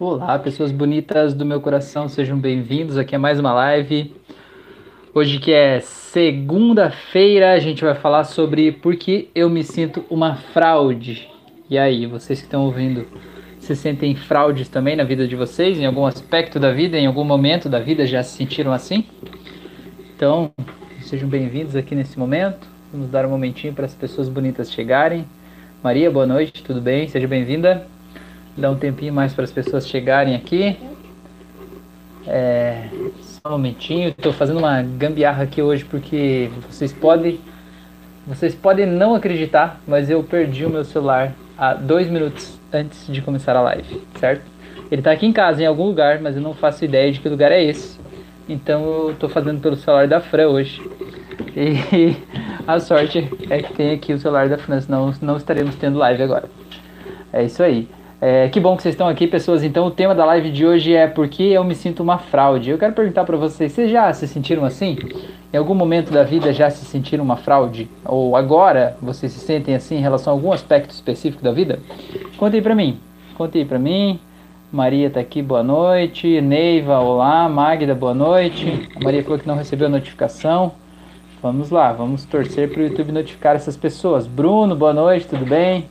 Olá, pessoas bonitas do meu coração, sejam bem-vindos. Aqui é mais uma live. Hoje que é segunda-feira, a gente vai falar sobre por que eu me sinto uma fraude. E aí, vocês que estão ouvindo, se sentem fraudes também na vida de vocês? Em algum aspecto da vida, em algum momento da vida já se sentiram assim? Então, sejam bem-vindos aqui nesse momento. Vamos dar um momentinho para as pessoas bonitas chegarem. Maria, boa noite, tudo bem? Seja bem-vinda. Dá um tempinho mais para as pessoas chegarem aqui. É, só um momentinho. Estou fazendo uma gambiarra aqui hoje porque vocês podem, vocês podem não acreditar, mas eu perdi o meu celular há dois minutos antes de começar a live, certo? Ele está aqui em casa, em algum lugar, mas eu não faço ideia de que lugar é esse. Então eu estou fazendo pelo celular da Fran hoje. E a sorte é que tem aqui o celular da Fran, senão não estaremos tendo live agora. É isso aí. É, que bom que vocês estão aqui, pessoas. Então, o tema da live de hoje é por que eu me sinto uma fraude. Eu quero perguntar para vocês: vocês já se sentiram assim? Em algum momento da vida já se sentiram uma fraude? Ou agora vocês se sentem assim em relação a algum aspecto específico da vida? Conte aí para mim. Conte aí para mim. Maria está aqui, boa noite. Neiva, olá. Magda, boa noite. A Maria falou que não recebeu a notificação. Vamos lá, vamos torcer para o YouTube notificar essas pessoas. Bruno, boa noite, tudo bem?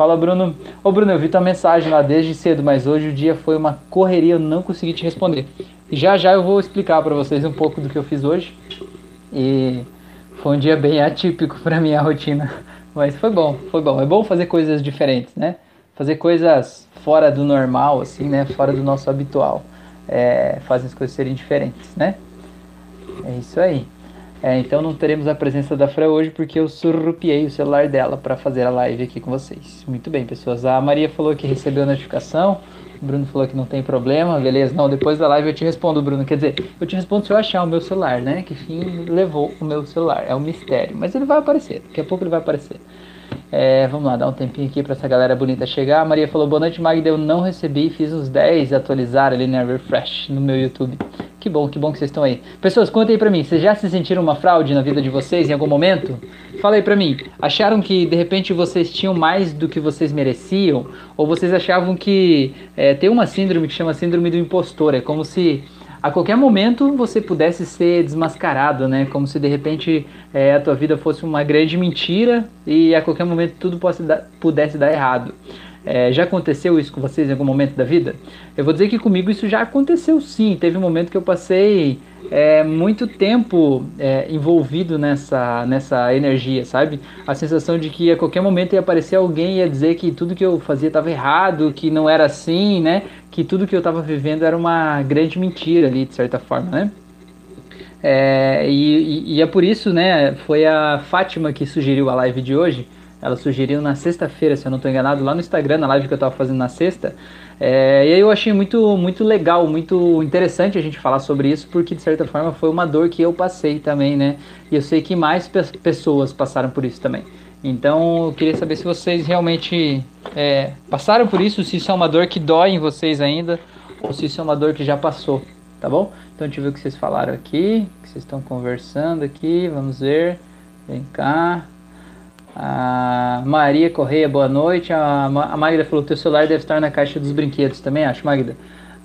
Fala, Bruno. Ô, Bruno, eu vi tua mensagem lá desde cedo, mas hoje o dia foi uma correria, eu não consegui te responder. Já já eu vou explicar para vocês um pouco do que eu fiz hoje. E foi um dia bem atípico para minha rotina, mas foi bom, foi bom. É bom fazer coisas diferentes, né? Fazer coisas fora do normal, assim, né? Fora do nosso habitual. É, fazem as coisas serem diferentes, né? É isso aí. É, então não teremos a presença da Fran hoje porque eu surrupiei o celular dela para fazer a live aqui com vocês. Muito bem, pessoas. A Maria falou que recebeu a notificação. O Bruno falou que não tem problema, beleza? Não, depois da live eu te respondo, Bruno. Quer dizer, eu te respondo se eu achar o meu celular, né? Que fim levou o meu celular. É um mistério. Mas ele vai aparecer. Daqui a pouco ele vai aparecer. É, vamos lá, dar um tempinho aqui para essa galera bonita chegar. A Maria falou: Boa noite, Magda. Eu não recebi, fiz uns 10 atualizar ali na Refresh no meu YouTube. Que bom, que bom que vocês estão aí. Pessoas, contem aí pra mim, vocês já se sentiram uma fraude na vida de vocês em algum momento? Fala aí pra mim, acharam que de repente vocês tinham mais do que vocês mereciam? Ou vocês achavam que é, tem uma síndrome que chama síndrome do impostor? É como se a qualquer momento você pudesse ser desmascarado, né? Como se de repente é, a tua vida fosse uma grande mentira e a qualquer momento tudo pudesse dar errado. É, já aconteceu isso com vocês em algum momento da vida? Eu vou dizer que comigo isso já aconteceu sim. Teve um momento que eu passei é, muito tempo é, envolvido nessa, nessa energia, sabe? A sensação de que a qualquer momento ia aparecer alguém e ia dizer que tudo que eu fazia estava errado, que não era assim, né? Que tudo que eu estava vivendo era uma grande mentira ali, de certa forma, né? É, e, e, é por isso, né? Foi a Fátima que sugeriu a live de hoje ela sugeriu na sexta-feira, se eu não estou enganado, lá no Instagram, na live que eu estava fazendo na sexta. É, e aí eu achei muito, muito legal, muito interessante a gente falar sobre isso, porque de certa forma foi uma dor que eu passei também, né? E eu sei que mais pe pessoas passaram por isso também. Então eu queria saber se vocês realmente é, passaram por isso, se isso é uma dor que dói em vocês ainda, ou se isso é uma dor que já passou, tá bom? Então deixa eu ver o que vocês falaram aqui, que vocês estão conversando aqui, vamos ver. Vem cá. A Maria Correia, boa noite. A, Magda falou teu celular deve estar na caixa dos brinquedos também, acho, Magda.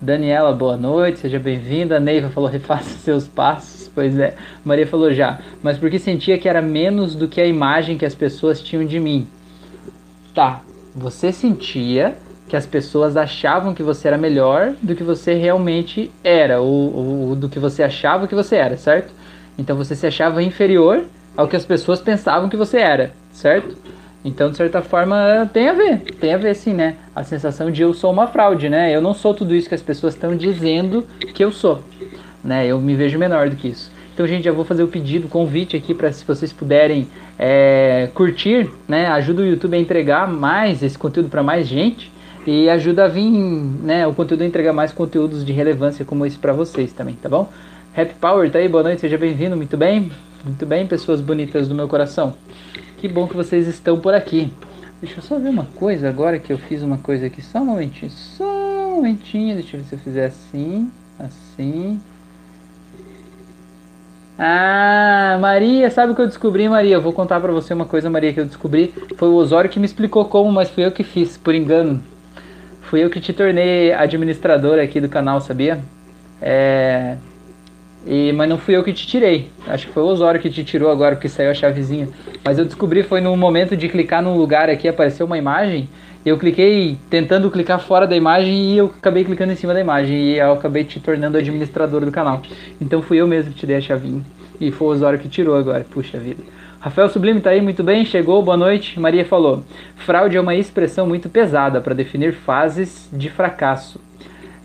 Daniela, boa noite, seja bem-vinda. Neiva falou, refaça seus passos. Pois é, Maria falou já, mas porque sentia que era menos do que a imagem que as pessoas tinham de mim. Tá, você sentia que as pessoas achavam que você era melhor do que você realmente era, ou, ou do que você achava que você era, certo? Então você se achava inferior ao que as pessoas pensavam que você era, certo? Então, de certa forma, tem a ver, tem a ver sim, né? A sensação de eu sou uma fraude, né? Eu não sou tudo isso que as pessoas estão dizendo que eu sou, né? Eu me vejo menor do que isso. Então, gente, já vou fazer o pedido, o convite aqui para se vocês puderem é, curtir, né? Ajuda o YouTube a entregar mais esse conteúdo para mais gente e ajuda a vir, né? O conteúdo a entregar mais conteúdos de relevância como esse para vocês também, tá bom? Happy Power tá aí, boa noite, seja bem-vindo, muito bem? Muito bem, pessoas bonitas do meu coração. Que bom que vocês estão por aqui. Deixa eu só ver uma coisa agora que eu fiz uma coisa aqui. Só um momentinho, só um momentinho. Deixa eu ver se eu fizer assim, assim. Ah, Maria, sabe o que eu descobri, Maria? Eu vou contar pra você uma coisa, Maria, que eu descobri. Foi o Osório que me explicou como, mas fui eu que fiz, por engano. Fui eu que te tornei administrador aqui do canal, sabia? É... E, mas não fui eu que te tirei. Acho que foi o Osório que te tirou agora, porque saiu a chavezinha. Mas eu descobri foi no momento de clicar num lugar aqui, apareceu uma imagem. Eu cliquei tentando clicar fora da imagem e eu acabei clicando em cima da imagem. E eu acabei te tornando administrador do canal. Então fui eu mesmo que te dei a chavinha. E foi o Osório que tirou agora. Puxa vida. Rafael Sublime tá aí, muito bem, chegou, boa noite. Maria falou: fraude é uma expressão muito pesada para definir fases de fracasso.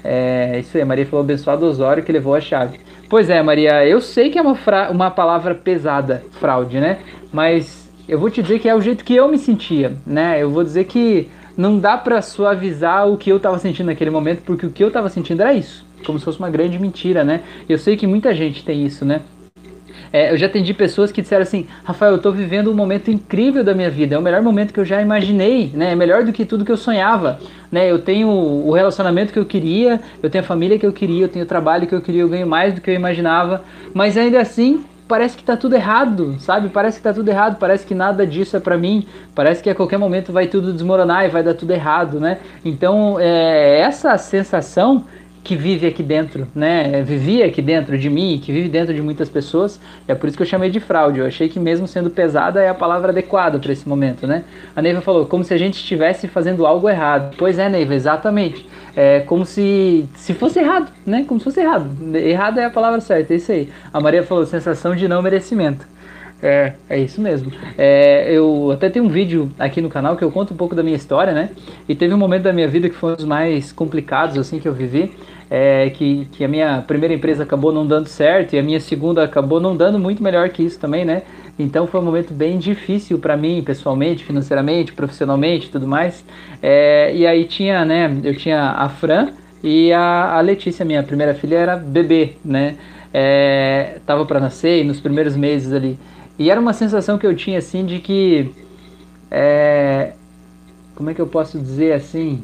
É, isso aí, Maria falou abençoado Osório que levou a chave. Pois é, Maria, eu sei que é uma, uma palavra pesada, fraude, né? Mas eu vou te dizer que é o jeito que eu me sentia, né? Eu vou dizer que não dá para suavizar o que eu tava sentindo naquele momento, porque o que eu tava sentindo era isso, como se fosse uma grande mentira, né? Eu sei que muita gente tem isso, né? É, eu já atendi pessoas que disseram assim, Rafael, eu estou vivendo um momento incrível da minha vida, é o melhor momento que eu já imaginei, né? É melhor do que tudo que eu sonhava, né? Eu tenho o relacionamento que eu queria, eu tenho a família que eu queria, eu tenho o trabalho que eu queria, eu ganho mais do que eu imaginava, mas ainda assim parece que tá tudo errado, sabe? Parece que tá tudo errado, parece que nada disso é para mim, parece que a qualquer momento vai tudo desmoronar e vai dar tudo errado, né? Então, é, essa sensação que vive aqui dentro, né? Vivia aqui dentro de mim, que vive dentro de muitas pessoas. É por isso que eu chamei de fraude. Eu achei que mesmo sendo pesada é a palavra adequada para esse momento, né? A Neiva falou como se a gente estivesse fazendo algo errado. Pois é, Neiva, exatamente. É como se se fosse errado, né? Como se fosse errado. Errado é a palavra certa, é isso aí. A Maria falou sensação de não merecimento. É, é isso mesmo. É, eu até tenho um vídeo aqui no canal que eu conto um pouco da minha história, né? E teve um momento da minha vida que foi um dos mais complicados, assim, que eu vivi. É, que, que a minha primeira empresa acabou não dando certo e a minha segunda acabou não dando muito melhor que isso também, né? Então foi um momento bem difícil para mim, pessoalmente, financeiramente, profissionalmente, tudo mais. É, e aí tinha, né? Eu tinha a Fran e a, a Letícia, minha primeira filha, era bebê, né? É, tava para nascer e nos primeiros meses ali. E era uma sensação que eu tinha assim de que. É, como é que eu posso dizer assim?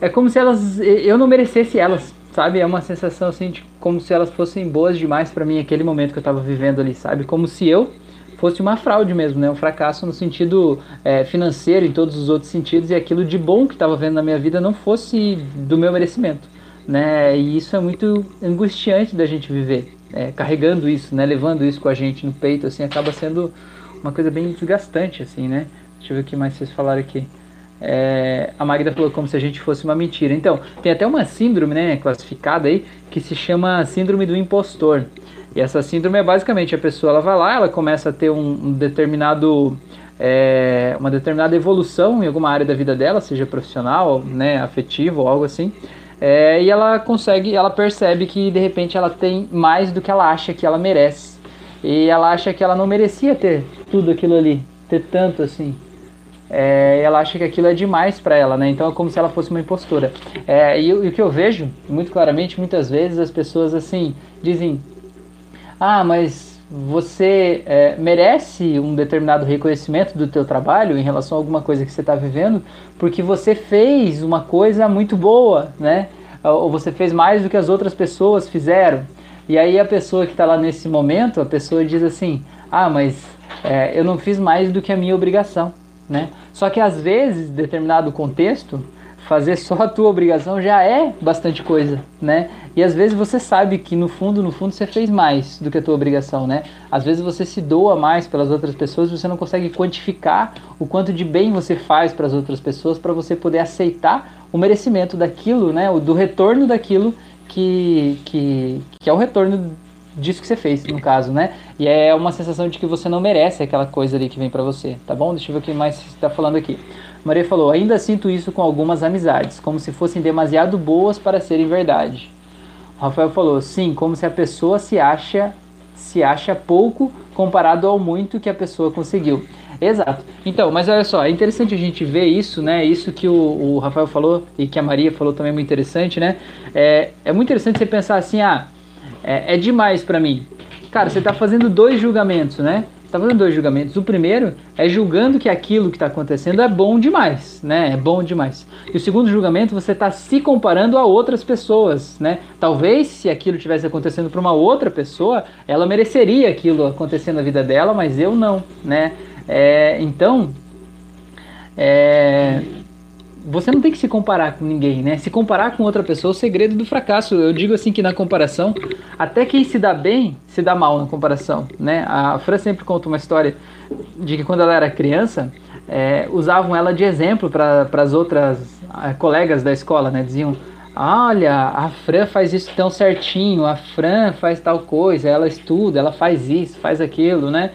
É como se elas. Eu não merecesse elas, sabe? É uma sensação assim de como se elas fossem boas demais para mim aquele momento que eu tava vivendo ali, sabe? Como se eu fosse uma fraude mesmo, né? Um fracasso no sentido é, financeiro, em todos os outros sentidos, e aquilo de bom que estava vendo na minha vida não fosse do meu merecimento, né? E isso é muito angustiante da gente viver, é, carregando isso, né, levando isso com a gente no peito, assim, acaba sendo uma coisa bem desgastante, assim, né? Deixa eu ver o que mais vocês falaram aqui. É, a Magda falou como se a gente fosse uma mentira. Então, tem até uma síndrome, né, classificada aí, que se chama síndrome do impostor. E essa síndrome é basicamente a pessoa ela vai lá, ela começa a ter um, um determinado é, uma determinada evolução em alguma área da vida dela, seja profissional, né, afetivo ou algo assim. É, e ela consegue, ela percebe que de repente ela tem mais do que ela acha que ela merece. E ela acha que ela não merecia ter tudo aquilo ali, ter tanto assim. É, ela acha que aquilo é demais para ela, né? Então é como se ela fosse uma impostora. É, e, e, o que eu vejo muito claramente, muitas vezes as pessoas assim dizem: Ah, mas você é, merece um determinado reconhecimento do teu trabalho em relação a alguma coisa que você está vivendo, porque você fez uma coisa muito boa, né? Ou você fez mais do que as outras pessoas fizeram. E aí a pessoa que está lá nesse momento, a pessoa diz assim, ah, mas é, eu não fiz mais do que a minha obrigação, né? Só que às vezes, determinado contexto, fazer só a tua obrigação já é bastante coisa, né? E às vezes você sabe que no fundo, no fundo você fez mais do que a tua obrigação, né? Às vezes você se doa mais pelas outras pessoas, você não consegue quantificar o quanto de bem você faz para as outras pessoas para você poder aceitar o merecimento daquilo, né? O do retorno daquilo que, que, que é o retorno disso que você fez, no caso, né? E é uma sensação de que você não merece aquela coisa ali que vem para você, tá bom? Deixa eu ver o que mais está falando aqui. Maria falou: ainda sinto isso com algumas amizades, como se fossem demasiado boas para serem verdade. Rafael falou: sim, como se a pessoa se acha se acha pouco comparado ao muito que a pessoa conseguiu. Exato. Então, mas olha só, é interessante a gente ver isso, né? Isso que o, o Rafael falou e que a Maria falou também é muito interessante, né? É, é muito interessante você pensar assim, ah, é, é demais para mim. Cara, você está fazendo dois julgamentos, né? Está fazendo dois julgamentos. O primeiro é julgando que aquilo que está acontecendo é bom demais, né? É bom demais. E o segundo julgamento, você está se comparando a outras pessoas, né? Talvez se aquilo tivesse acontecendo para uma outra pessoa, ela mereceria aquilo acontecendo na vida dela, mas eu não, né? É, então, é, você não tem que se comparar com ninguém, né? Se comparar com outra pessoa é o segredo do fracasso. Eu digo assim que na comparação, até quem se dá bem se dá mal na comparação, né? A Fran sempre conta uma história de que quando ela era criança, é, usavam ela de exemplo para as outras é, colegas da escola, né? Diziam, olha, a Fran faz isso tão certinho, a Fran faz tal coisa, ela estuda, ela faz isso, faz aquilo, né?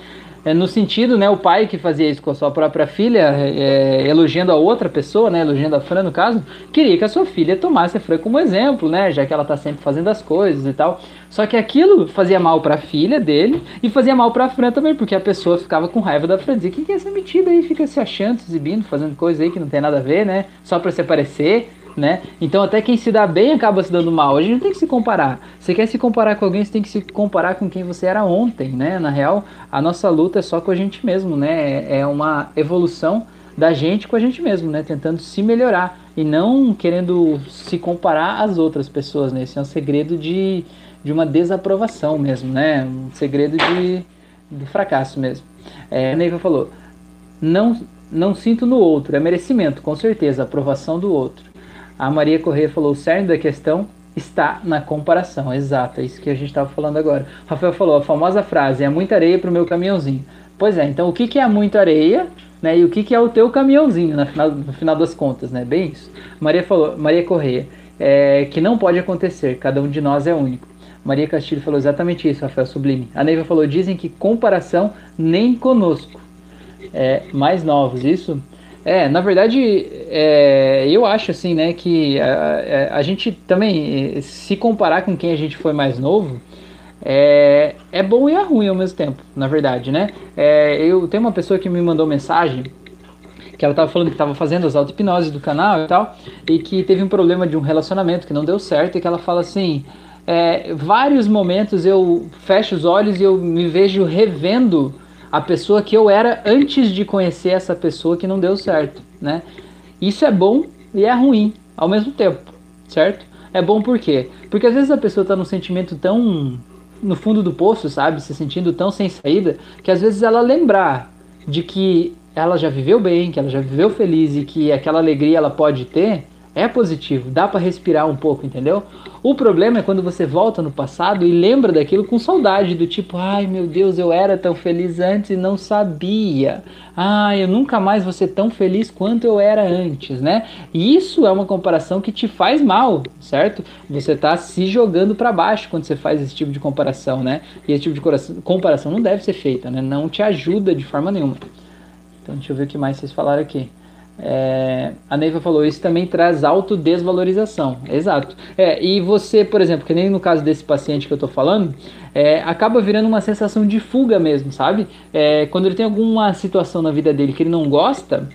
É, no sentido, né, o pai que fazia isso com a sua própria filha, é, elogiando a outra pessoa, né, elogiando a Fran no caso, queria que a sua filha tomasse a Fran como exemplo, né, já que ela está sempre fazendo as coisas e tal. Só que aquilo fazia mal para a filha dele e fazia mal para a Fran também, porque a pessoa ficava com raiva da Fran, dizia que que é essa metida aí, fica se achando, se exibindo, fazendo coisa aí que não tem nada a ver, né, só para se aparecer né? Então até quem se dá bem acaba se dando mal. A gente não tem que se comparar. Você quer se comparar com alguém, você tem que se comparar com quem você era ontem, né? Na real, a nossa luta é só com a gente mesmo, né? É uma evolução da gente com a gente mesmo, né? Tentando se melhorar e não querendo se comparar às outras pessoas, né? Esse é um segredo de, de uma desaprovação mesmo, né? Um segredo de, de fracasso mesmo. É, a Neiva falou, não, não sinto no outro, é merecimento, com certeza, aprovação do outro. A Maria Correia falou: o cerne da questão está na comparação. Exato, é isso que a gente estava falando agora. Rafael falou: a famosa frase: é muita areia para o meu caminhãozinho. Pois é, então o que, que é muita areia né, e o que, que é o teu caminhãozinho no final, no final das contas, né? Bem isso. Maria, falou, Maria Correia: é, que não pode acontecer, cada um de nós é único. Maria Castilho falou exatamente isso, Rafael Sublime. A Neiva falou: dizem que comparação nem conosco. É, mais novos, isso? É, na verdade, é, eu acho assim, né, que a, a, gente também, se comparar com quem a gente foi mais novo, é, é bom e é ruim ao mesmo tempo, na verdade, né? É, eu tenho uma pessoa que me mandou mensagem que ela estava falando que estava fazendo as auto-hipnoses do canal e tal, e que teve um problema de um relacionamento que não deu certo, e que ela fala assim, é, vários momentos eu fecho os olhos e eu me vejo revendo a pessoa que eu era antes de conhecer essa pessoa que não deu certo, né? Isso é bom e é ruim ao mesmo tempo, certo? É bom por quê? Porque às vezes a pessoa está num sentimento tão no fundo do poço, sabe? Se sentindo tão sem saída, que às vezes ela lembrar de que ela já viveu bem, que ela já viveu feliz e que aquela alegria ela pode ter, é positivo, dá para respirar um pouco, entendeu? O problema é quando você volta no passado e lembra daquilo com saudade, do tipo, ai meu Deus, eu era tão feliz antes e não sabia. Ah, eu nunca mais vou ser tão feliz quanto eu era antes, né? E isso é uma comparação que te faz mal, certo? Você está se jogando para baixo quando você faz esse tipo de comparação, né? E esse tipo de comparação não deve ser feita, né? Não te ajuda de forma nenhuma. Então deixa eu ver o que mais vocês falaram aqui. É, a Neiva falou, isso também traz autodesvalorização. Exato. É, e você, por exemplo, que nem no caso desse paciente que eu tô falando, é, acaba virando uma sensação de fuga mesmo, sabe? É, quando ele tem alguma situação na vida dele que ele não gosta,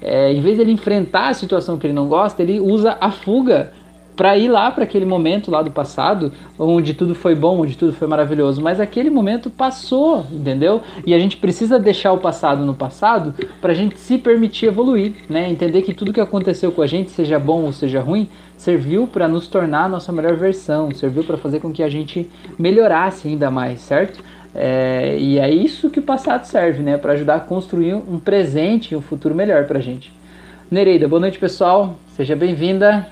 é, em vez de ele enfrentar a situação que ele não gosta, ele usa a fuga para ir lá para aquele momento lá do passado, onde tudo foi bom, onde tudo foi maravilhoso, mas aquele momento passou, entendeu? E a gente precisa deixar o passado no passado para a gente se permitir evoluir, né? Entender que tudo que aconteceu com a gente, seja bom ou seja ruim, serviu para nos tornar a nossa melhor versão, serviu para fazer com que a gente melhorasse ainda mais, certo? É, e é isso que o passado serve, né? Para ajudar a construir um presente e um futuro melhor para a gente. Nereida, boa noite pessoal, seja bem-vinda.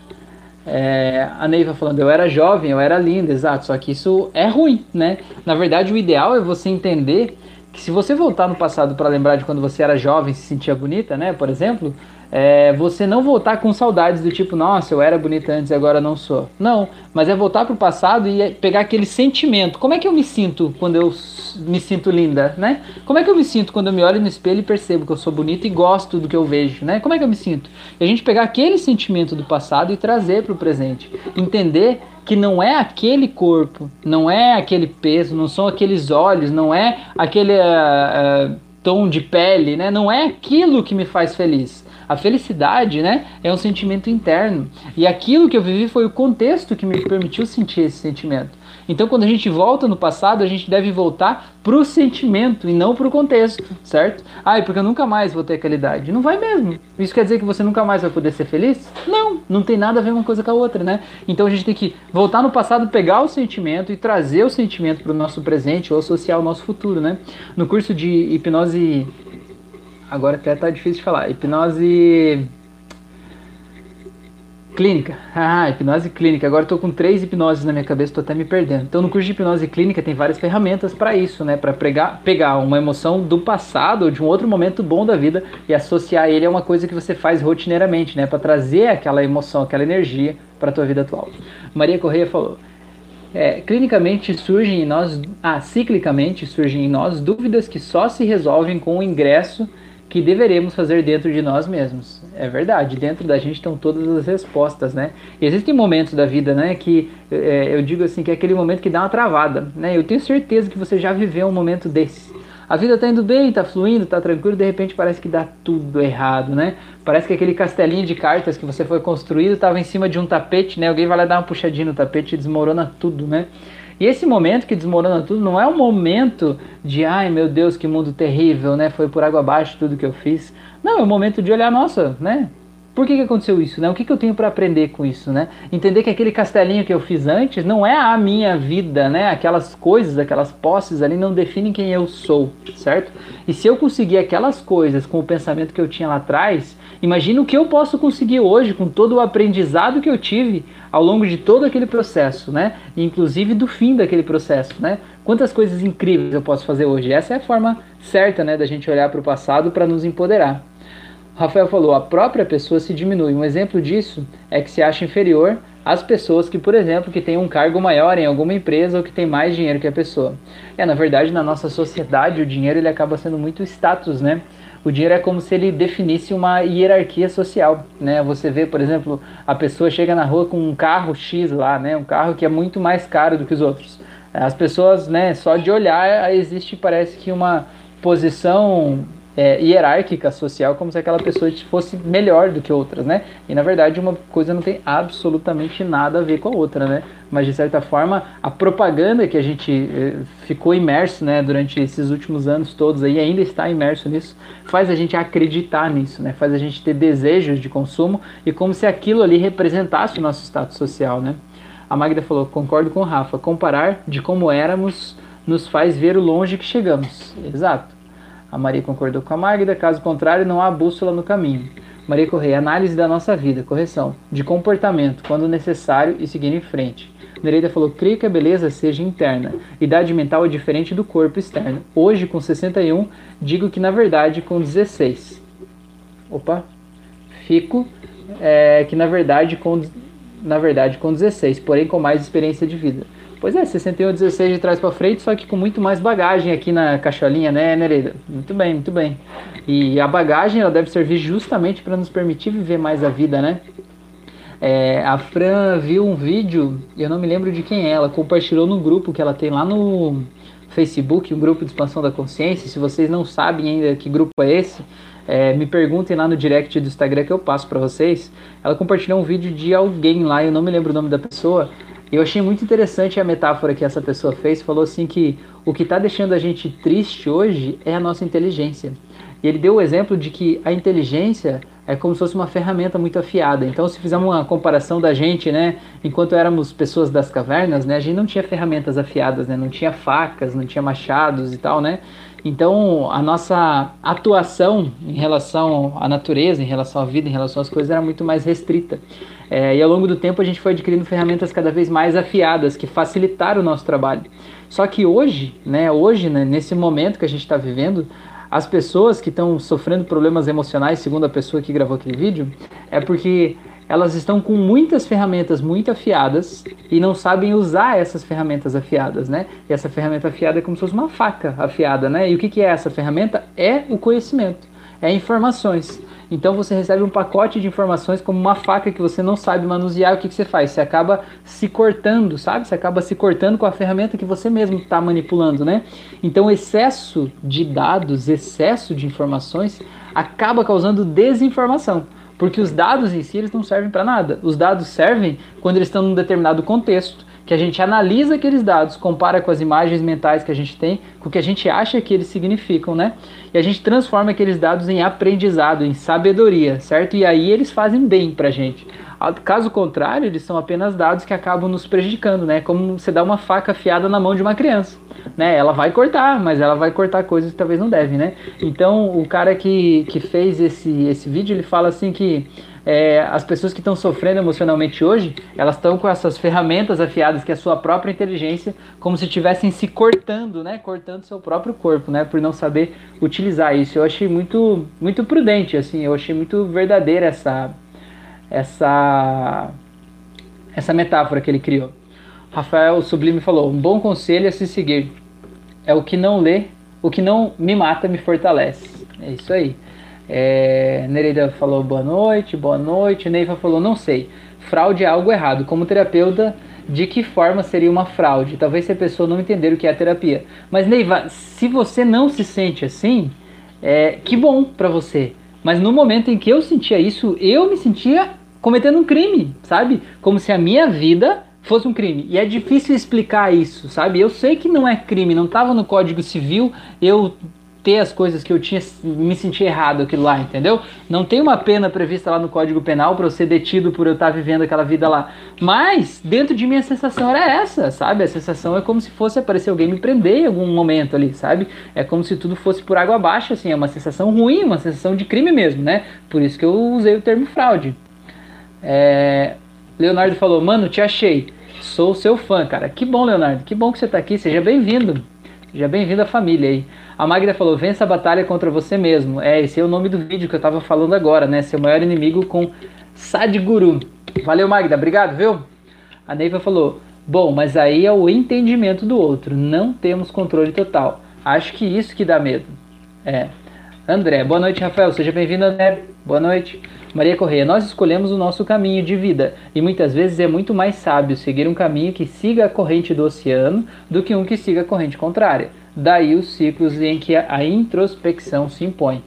É, a Neiva falando, eu era jovem, eu era linda, exato, só que isso é ruim, né? Na verdade, o ideal é você entender que se você voltar no passado para lembrar de quando você era jovem e se sentia bonita, né, por exemplo, é, você não voltar com saudades do tipo, nossa, eu era bonita antes e agora não sou. Não, mas é voltar para o passado e pegar aquele sentimento. Como é que eu me sinto quando eu me sinto linda, né? Como é que eu me sinto quando eu me olho no espelho e percebo que eu sou bonita e gosto do que eu vejo, né? Como é que eu me sinto? E a gente pegar aquele sentimento do passado e trazer para o presente. Entender que não é aquele corpo, não é aquele peso, não são aqueles olhos, não é aquele uh, uh, tom de pele, né? Não é aquilo que me faz feliz a felicidade, né, é um sentimento interno. E aquilo que eu vivi foi o contexto que me permitiu sentir esse sentimento. Então, quando a gente volta no passado, a gente deve voltar pro sentimento e não pro contexto, certo? Ah, porque eu nunca mais vou ter aquela idade. Não vai mesmo. Isso quer dizer que você nunca mais vai poder ser feliz? Não, não tem nada a ver uma coisa com a outra, né? Então a gente tem que voltar no passado, pegar o sentimento e trazer o sentimento para o nosso presente ou associar o nosso futuro, né? No curso de hipnose Agora até tá difícil de falar. Hipnose. Clínica. Ah, hipnose clínica. Agora estou com três hipnoses na minha cabeça, estou até me perdendo. Então, no curso de hipnose clínica tem várias ferramentas para isso, né? Para pegar uma emoção do passado ou de um outro momento bom da vida e associar ele a uma coisa que você faz rotineiramente, né? Para trazer aquela emoção, aquela energia para a tua vida atual. Maria Correia falou: é, clinicamente surgem em nós, ah, ciclicamente surgem em nós dúvidas que só se resolvem com o ingresso que deveremos fazer dentro de nós mesmos. É verdade, dentro da gente estão todas as respostas, né? E existem momentos da vida, né, que é, eu digo assim, que é aquele momento que dá uma travada, né? Eu tenho certeza que você já viveu um momento desse. A vida tá indo bem, tá fluindo, tá tranquilo, de repente parece que dá tudo errado, né? Parece que aquele castelinho de cartas que você foi construído estava em cima de um tapete, né? Alguém vai lá dar uma puxadinha no tapete e desmorona tudo, né? E esse momento que desmorona tudo não é um momento de, ai meu Deus, que mundo terrível, né? Foi por água abaixo tudo que eu fiz. Não, é um momento de olhar, nossa, né? Por que, que aconteceu isso? Né? O que, que eu tenho para aprender com isso? Né? Entender que aquele castelinho que eu fiz antes não é a minha vida, né? Aquelas coisas, aquelas posses ali não definem quem eu sou, certo? E se eu conseguir aquelas coisas com o pensamento que eu tinha lá atrás, imagina o que eu posso conseguir hoje com todo o aprendizado que eu tive ao longo de todo aquele processo, né? Inclusive do fim daquele processo, né? Quantas coisas incríveis eu posso fazer hoje? Essa é a forma certa, né, da gente olhar para o passado para nos empoderar. Rafael falou, a própria pessoa se diminui. Um exemplo disso é que se acha inferior às pessoas que, por exemplo, que têm um cargo maior em alguma empresa ou que tem mais dinheiro que a pessoa. É, na verdade, na nossa sociedade, o dinheiro ele acaba sendo muito status, né? O dinheiro é como se ele definisse uma hierarquia social, né? Você vê, por exemplo, a pessoa chega na rua com um carro X lá, né? Um carro que é muito mais caro do que os outros. As pessoas, né, só de olhar existe parece que uma posição é, hierárquica social, como se aquela pessoa fosse melhor do que outras, né? E na verdade uma coisa não tem absolutamente nada a ver com a outra, né? Mas de certa forma a propaganda que a gente eh, ficou imerso, né, durante esses últimos anos todos aí, ainda está imerso nisso, faz a gente acreditar nisso, né? Faz a gente ter desejos de consumo e como se aquilo ali representasse o nosso status social, né? A Magda falou, concordo com o Rafa, comparar de como éramos nos faz ver o longe que chegamos. Exato. A Maria concordou com a Magda, caso contrário, não há bússola no caminho. Maria Correia, análise da nossa vida, correção, de comportamento, quando necessário e seguir em frente. Nereida falou, creio que a beleza seja interna. Idade mental é diferente do corpo externo. Hoje, com 61, digo que na verdade com 16. Opa, fico é, que na verdade com na verdade com 16, porém com mais experiência de vida. Pois é, 61 16 de trás para frente, só que com muito mais bagagem aqui na cacholinha, né, Nereida? Muito bem, muito bem. E a bagagem ela deve servir justamente para nos permitir viver mais a vida, né? É, a Fran viu um vídeo, eu não me lembro de quem é, ela compartilhou no grupo que ela tem lá no Facebook, um grupo de expansão da consciência. Se vocês não sabem ainda que grupo é esse, é, me perguntem lá no direct do Instagram que eu passo para vocês. Ela compartilhou um vídeo de alguém lá, eu não me lembro o nome da pessoa, eu achei muito interessante a metáfora que essa pessoa fez. Falou assim que o que está deixando a gente triste hoje é a nossa inteligência. E ele deu o exemplo de que a inteligência é como se fosse uma ferramenta muito afiada. Então, se fizermos uma comparação da gente, né, enquanto éramos pessoas das cavernas, né, a gente não tinha ferramentas afiadas, né, não tinha facas, não tinha machados e tal, né. Então, a nossa atuação em relação à natureza, em relação à vida, em relação às coisas era muito mais restrita. É, e ao longo do tempo a gente foi adquirindo ferramentas cada vez mais afiadas que facilitaram o nosso trabalho. Só que hoje, né, hoje, né, nesse momento que a gente está vivendo, as pessoas que estão sofrendo problemas emocionais, segundo a pessoa que gravou aquele vídeo, é porque elas estão com muitas ferramentas muito afiadas e não sabem usar essas ferramentas afiadas, né? E essa ferramenta afiada é como se fosse uma faca afiada, né? E o que, que é essa ferramenta? É o conhecimento, é informações. Então você recebe um pacote de informações como uma faca que você não sabe manusear, o que, que você faz? Você acaba se cortando, sabe? Você acaba se cortando com a ferramenta que você mesmo está manipulando, né? Então excesso de dados, excesso de informações acaba causando desinformação. Porque os dados em si eles não servem para nada. Os dados servem quando eles estão num determinado contexto, que a gente analisa aqueles dados, compara com as imagens mentais que a gente tem, com o que a gente acha que eles significam, né? E a gente transforma aqueles dados em aprendizado, em sabedoria, certo? E aí eles fazem bem pra gente. Caso contrário, eles são apenas dados que acabam nos prejudicando, né? Como você dá uma faca afiada na mão de uma criança, né? Ela vai cortar, mas ela vai cortar coisas que talvez não deve, né? Então, o cara que, que fez esse, esse vídeo, ele fala assim que é, as pessoas que estão sofrendo emocionalmente hoje, elas estão com essas ferramentas afiadas que é a sua própria inteligência, como se estivessem se cortando, né? Cortando seu próprio corpo, né? Por não saber utilizar isso. Eu achei muito, muito prudente, assim. Eu achei muito verdadeira essa, essa, essa metáfora que ele criou. Rafael Sublime falou: um bom conselho é se seguir. É o que não lê, o que não me mata me fortalece. É isso aí. É, Nereida falou boa noite, boa noite. Neiva falou não sei. Fraude é algo errado. Como terapeuta, de que forma seria uma fraude? Talvez se a pessoa não entender o que é a terapia. Mas Neiva, se você não se sente assim, é, que bom para você. Mas no momento em que eu sentia isso, eu me sentia cometendo um crime, sabe? Como se a minha vida fosse um crime. E é difícil explicar isso, sabe? Eu sei que não é crime, não estava no Código Civil eu ter as coisas que eu tinha me sentir errado aquilo lá, entendeu? Não tem uma pena prevista lá no Código Penal para eu ser detido por eu estar vivendo aquela vida lá. Mas dentro de mim a sensação era essa, sabe? A sensação é como se fosse aparecer alguém me prender em algum momento ali, sabe? É como se tudo fosse por água abaixo, assim, é uma sensação ruim, uma sensação de crime mesmo, né? Por isso que eu usei o termo fraude. É... Leonardo falou, mano, te achei. Sou seu fã, cara. Que bom, Leonardo. Que bom que você está aqui. Seja bem-vindo. Seja bem-vindo à família aí. A Magda falou: vença a batalha contra você mesmo. É, esse é o nome do vídeo que eu tava falando agora, né? Seu maior inimigo com Sadhguru. Valeu, Magda. Obrigado, viu? A Neiva falou: bom, mas aí é o entendimento do outro. Não temos controle total. Acho que isso que dá medo. É. André, boa noite, Rafael. Seja bem-vindo, André. Boa noite. Maria Correia, nós escolhemos o nosso caminho de vida e muitas vezes é muito mais sábio seguir um caminho que siga a corrente do oceano do que um que siga a corrente contrária. Daí os ciclos em que a introspecção se impõe.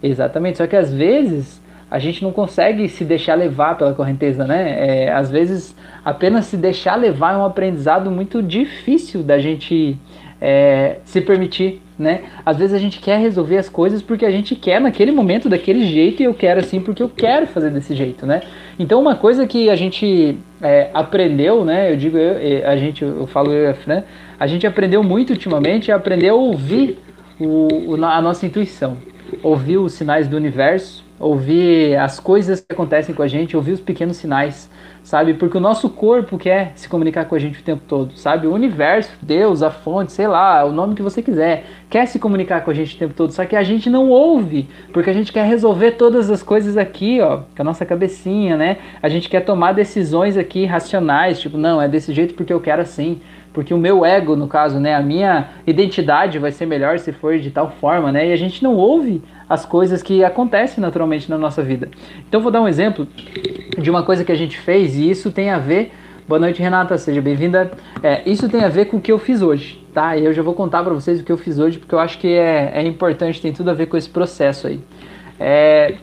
Exatamente, só que às vezes a gente não consegue se deixar levar pela correnteza, né? É, às vezes apenas se deixar levar é um aprendizado muito difícil da gente é, se permitir, né? Às vezes a gente quer resolver as coisas porque a gente quer naquele momento daquele jeito e eu quero assim porque eu quero fazer desse jeito, né? Então uma coisa que a gente é, aprendeu, né? Eu digo eu, a gente, eu falo eu, né? A gente aprendeu muito ultimamente é aprender a ouvir o, o, a nossa intuição, ouvir os sinais do universo, ouvir as coisas que acontecem com a gente, ouvir os pequenos sinais, sabe? Porque o nosso corpo quer se comunicar com a gente o tempo todo, sabe? O universo, Deus, a fonte, sei lá, o nome que você quiser, quer se comunicar com a gente o tempo todo, só que a gente não ouve, porque a gente quer resolver todas as coisas aqui, ó, com a nossa cabecinha, né? A gente quer tomar decisões aqui racionais, tipo, não, é desse jeito porque eu quero assim porque o meu ego, no caso, né, a minha identidade vai ser melhor se for de tal forma, né? E a gente não ouve as coisas que acontecem naturalmente na nossa vida. Então vou dar um exemplo de uma coisa que a gente fez e isso tem a ver. Boa noite, Renata, seja bem-vinda. É, isso tem a ver com o que eu fiz hoje, tá? E eu já vou contar para vocês o que eu fiz hoje porque eu acho que é, é importante, tem tudo a ver com esse processo aí. É,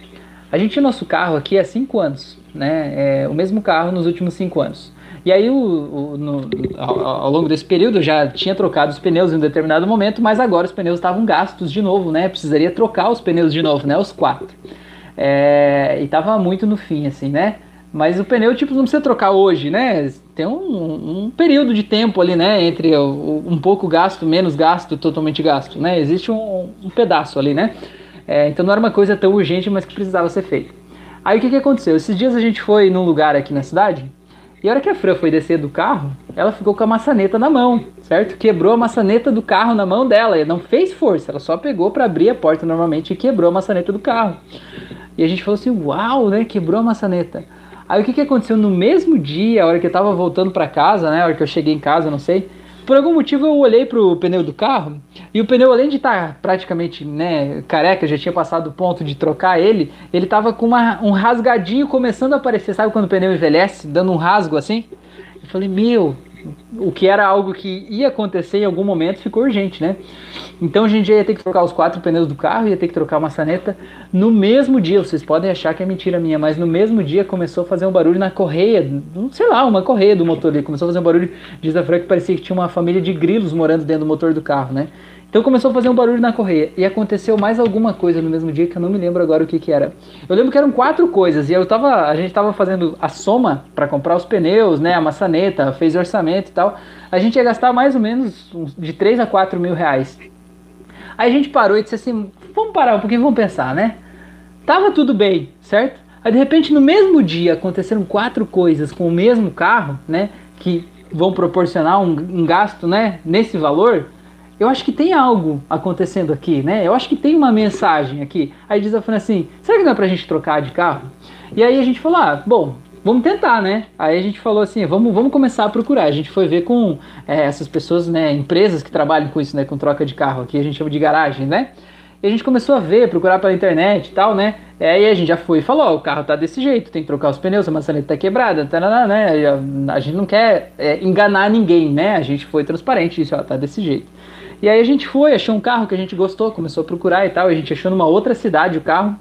a gente tinha nosso carro aqui há cinco anos, né? É, o mesmo carro nos últimos cinco anos. E aí, o, o no, ao, ao, longo desse período, já tinha trocado os pneus em um determinado momento, mas agora os pneus estavam gastos de novo, né? Precisaria trocar os pneus de novo, né? Os quatro. É, e tava muito no fim, assim, né? Mas o pneu, tipo, não precisa trocar hoje, né? Tem um, um período de tempo ali, né? Entre o, um pouco gasto, menos gasto, totalmente gasto, né? Existe um, um pedaço ali, né? É, então não era uma coisa tão urgente, mas que precisava ser feita. Aí o que, que aconteceu? Esses dias a gente foi num lugar aqui na cidade e a hora que a Fran foi descer do carro, ela ficou com a maçaneta na mão, certo? Quebrou a maçaneta do carro na mão dela. E não fez força, ela só pegou para abrir a porta normalmente e quebrou a maçaneta do carro. E a gente falou assim: Uau, né? Quebrou a maçaneta. Aí o que, que aconteceu no mesmo dia, a hora que eu tava voltando para casa, né? A hora que eu cheguei em casa, não sei por algum motivo eu olhei pro pneu do carro e o pneu, além de estar tá praticamente né, careca, já tinha passado o ponto de trocar ele, ele tava com uma, um rasgadinho começando a aparecer. Sabe quando o pneu envelhece, dando um rasgo assim? Eu falei, meu, o que era algo que ia acontecer em algum momento ficou urgente, né? Então a gente ia ter que trocar os quatro pneus do carro, ia ter que trocar a maçaneta. No mesmo dia, vocês podem achar que é mentira minha, mas no mesmo dia começou a fazer um barulho na correia, sei lá, uma correia do motor ali. Começou a fazer um barulho, diz a Fran que parecia que tinha uma família de grilos morando dentro do motor do carro, né? Então começou a fazer um barulho na correia. E aconteceu mais alguma coisa no mesmo dia que eu não me lembro agora o que, que era. Eu lembro que eram quatro coisas. E eu tava. A gente tava fazendo a soma para comprar os pneus, né? A maçaneta, fez orçamento e tal. A gente ia gastar mais ou menos de 3 a 4 mil reais. Aí a gente parou e disse assim: vamos parar um pouquinho, vamos pensar, né? Tava tudo bem, certo? Aí de repente no mesmo dia aconteceram quatro coisas com o mesmo carro, né? Que vão proporcionar um, um gasto, né? Nesse valor. Eu acho que tem algo acontecendo aqui, né? Eu acho que tem uma mensagem aqui. Aí diz a Fran assim: será que não é pra gente trocar de carro? E aí a gente falou: ah, bom, vamos tentar, né? Aí a gente falou assim, vamos, vamos começar a procurar. A gente foi ver com é, essas pessoas, né, empresas que trabalham com isso, né, com troca de carro, aqui a gente chama de garagem, né? E a gente começou a ver, procurar pela internet e tal, né? Aí a gente já foi e falou, ó, o carro tá desse jeito, tem que trocar os pneus, a maçaneta tá quebrada, tarana, né? A gente não quer é, enganar ninguém, né? A gente foi transparente, disse, ó, tá desse jeito. E aí a gente foi, achou um carro que a gente gostou, começou a procurar e tal, a gente achou numa outra cidade o carro.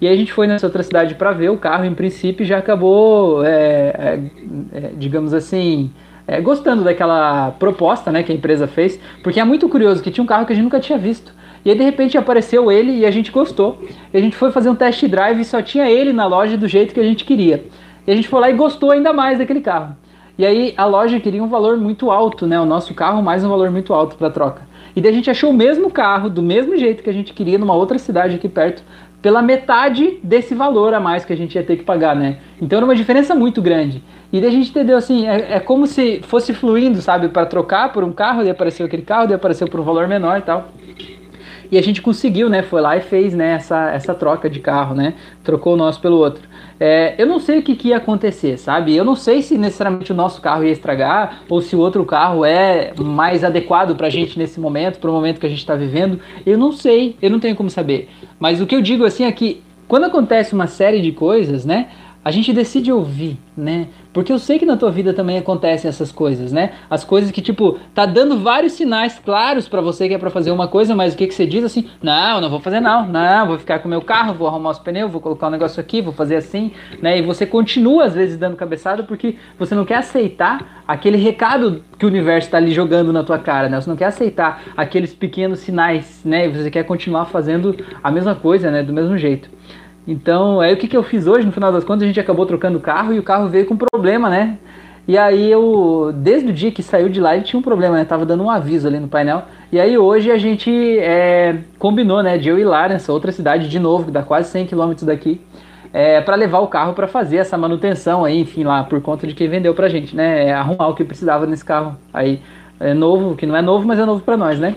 E aí a gente foi nessa outra cidade para ver o carro, em princípio já acabou, é, é, é, digamos assim, é, gostando daquela proposta né, que a empresa fez, porque é muito curioso que tinha um carro que a gente nunca tinha visto. E aí de repente apareceu ele e a gente gostou. E a gente foi fazer um test drive e só tinha ele na loja do jeito que a gente queria. E a gente foi lá e gostou ainda mais daquele carro. E aí a loja queria um valor muito alto, né? O nosso carro mais um valor muito alto para troca. E daí a gente achou o mesmo carro, do mesmo jeito que a gente queria, numa outra cidade aqui perto, pela metade desse valor a mais que a gente ia ter que pagar, né? Então era uma diferença muito grande. E daí a gente entendeu assim, é, é como se fosse fluindo, sabe? Para trocar por um carro, daí apareceu aquele carro, daí apareceu por um valor menor e tal. E a gente conseguiu, né? Foi lá e fez né, essa, essa troca de carro, né? Trocou o nosso pelo outro. É, eu não sei o que, que, ia acontecer, sabe? Eu não sei se necessariamente o nosso carro ia estragar ou se o outro carro é mais adequado pra gente nesse momento, pro momento que a gente está vivendo. Eu não sei, eu não tenho como saber. Mas o que eu digo assim é que quando acontece uma série de coisas, né? A gente decide ouvir, né? Porque eu sei que na tua vida também acontecem essas coisas, né? As coisas que, tipo, tá dando vários sinais claros para você que é para fazer uma coisa, mas o que, que você diz assim? Não, não vou fazer não, não, vou ficar com o meu carro, vou arrumar os pneus, vou colocar um negócio aqui, vou fazer assim, né? E você continua às vezes dando cabeçada porque você não quer aceitar aquele recado que o universo está ali jogando na tua cara, né? Você não quer aceitar aqueles pequenos sinais, né? E você quer continuar fazendo a mesma coisa, né? Do mesmo jeito. Então, aí o que, que eu fiz hoje, no final das contas, a gente acabou trocando o carro e o carro veio com problema, né? E aí eu, desde o dia que saiu de lá, ele tinha um problema, né? Tava dando um aviso ali no painel. E aí hoje a gente é, combinou, né, de eu ir lá nessa outra cidade de novo, que dá quase 100 km daqui, é, para levar o carro para fazer essa manutenção aí, enfim, lá, por conta de quem vendeu pra gente, né? É, arrumar o que precisava nesse carro aí. É novo, que não é novo, mas é novo para nós, né?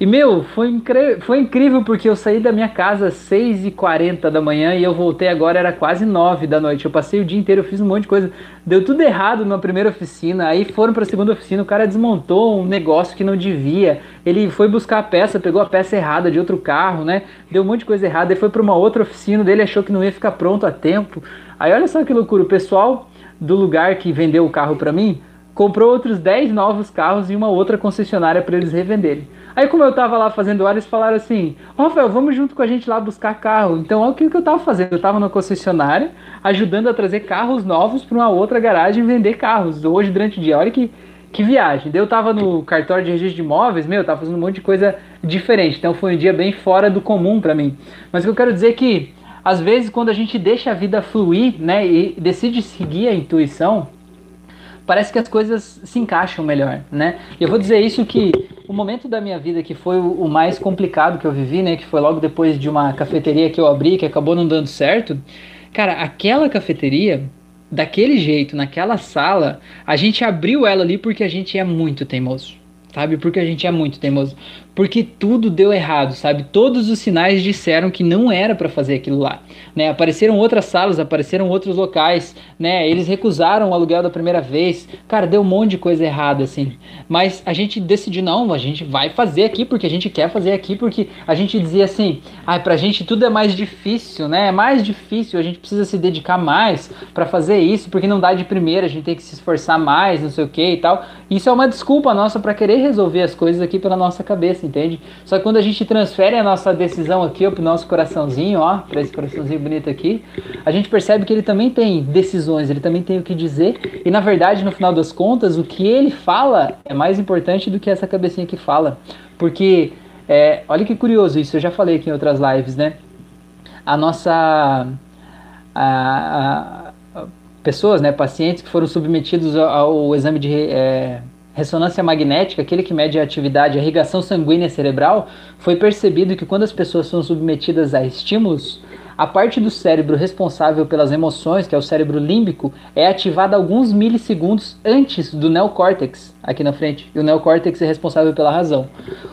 E, meu, foi, incri foi incrível porque eu saí da minha casa às 6h40 da manhã e eu voltei agora, era quase 9 da noite. Eu passei o dia inteiro, eu fiz um monte de coisa. Deu tudo errado na primeira oficina, aí foram para a segunda oficina, o cara desmontou um negócio que não devia. Ele foi buscar a peça, pegou a peça errada de outro carro, né? Deu um monte de coisa errada, aí foi para uma outra oficina dele, achou que não ia ficar pronto a tempo. Aí olha só que loucura, o pessoal do lugar que vendeu o carro para mim comprou outros 10 novos carros em uma outra concessionária para eles revenderem. Aí como eu tava lá fazendo hora, eles falaram assim, Rafael, vamos junto com a gente lá buscar carro. Então olha o que, eu tava fazendo. Eu tava na concessionária, ajudando a trazer carros novos para uma outra garagem vender carros hoje durante o dia. Olha que, que viagem. Eu tava no cartório de registro de imóveis, meu, eu tava fazendo um monte de coisa diferente. Então foi um dia bem fora do comum para mim. Mas o que eu quero dizer é que às vezes quando a gente deixa a vida fluir, né, e decide seguir a intuição, parece que as coisas se encaixam melhor, né? Eu vou dizer isso que o momento da minha vida que foi o mais complicado que eu vivi, né, que foi logo depois de uma cafeteria que eu abri que acabou não dando certo, cara, aquela cafeteria daquele jeito, naquela sala, a gente abriu ela ali porque a gente é muito teimoso sabe? Porque a gente é muito teimoso. Porque tudo deu errado, sabe? Todos os sinais disseram que não era para fazer aquilo lá, né? Apareceram outras salas, apareceram outros locais, né? Eles recusaram o aluguel da primeira vez. Cara, deu um monte de coisa errada assim. Mas a gente decidiu não, a gente vai fazer aqui porque a gente quer fazer aqui porque a gente dizia assim: "Ai, ah, pra gente tudo é mais difícil, né? É mais difícil, a gente precisa se dedicar mais para fazer isso, porque não dá de primeira, a gente tem que se esforçar mais, não sei o que e tal". Isso é uma desculpa nossa para querer resolver as coisas aqui pela nossa cabeça, entende? Só que quando a gente transfere a nossa decisão aqui ó, pro nosso coraçãozinho, ó, para esse coraçãozinho bonito aqui, a gente percebe que ele também tem decisões, ele também tem o que dizer, e na verdade, no final das contas, o que ele fala é mais importante do que essa cabecinha que fala. Porque, é, olha que curioso isso, eu já falei aqui em outras lives, né? A nossa. A, a, pessoas, né, pacientes que foram submetidos ao, ao exame de é, ressonância magnética, aquele que mede a atividade, a irrigação sanguínea cerebral, foi percebido que quando as pessoas são submetidas a estímulos, a parte do cérebro responsável pelas emoções, que é o cérebro límbico, é ativada alguns milissegundos antes do neocórtex, aqui na frente. E o neocórtex é responsável pela razão.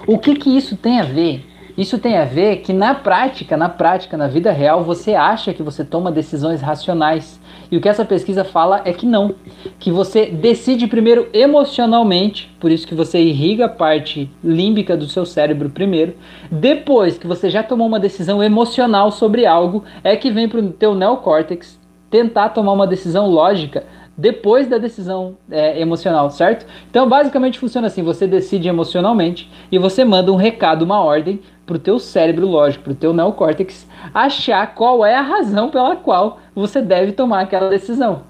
O que, que isso tem a ver? Isso tem a ver que na prática, na prática, na vida real, você acha que você toma decisões racionais. E o que essa pesquisa fala é que não. Que você decide primeiro emocionalmente, por isso que você irriga a parte límbica do seu cérebro primeiro. Depois que você já tomou uma decisão emocional sobre algo, é que vem para o teu neocórtex tentar tomar uma decisão lógica depois da decisão é, emocional, certo? Então, basicamente funciona assim: você decide emocionalmente e você manda um recado, uma ordem para o teu cérebro lógico, para o teu neocórtex, achar qual é a razão pela qual você deve tomar aquela decisão.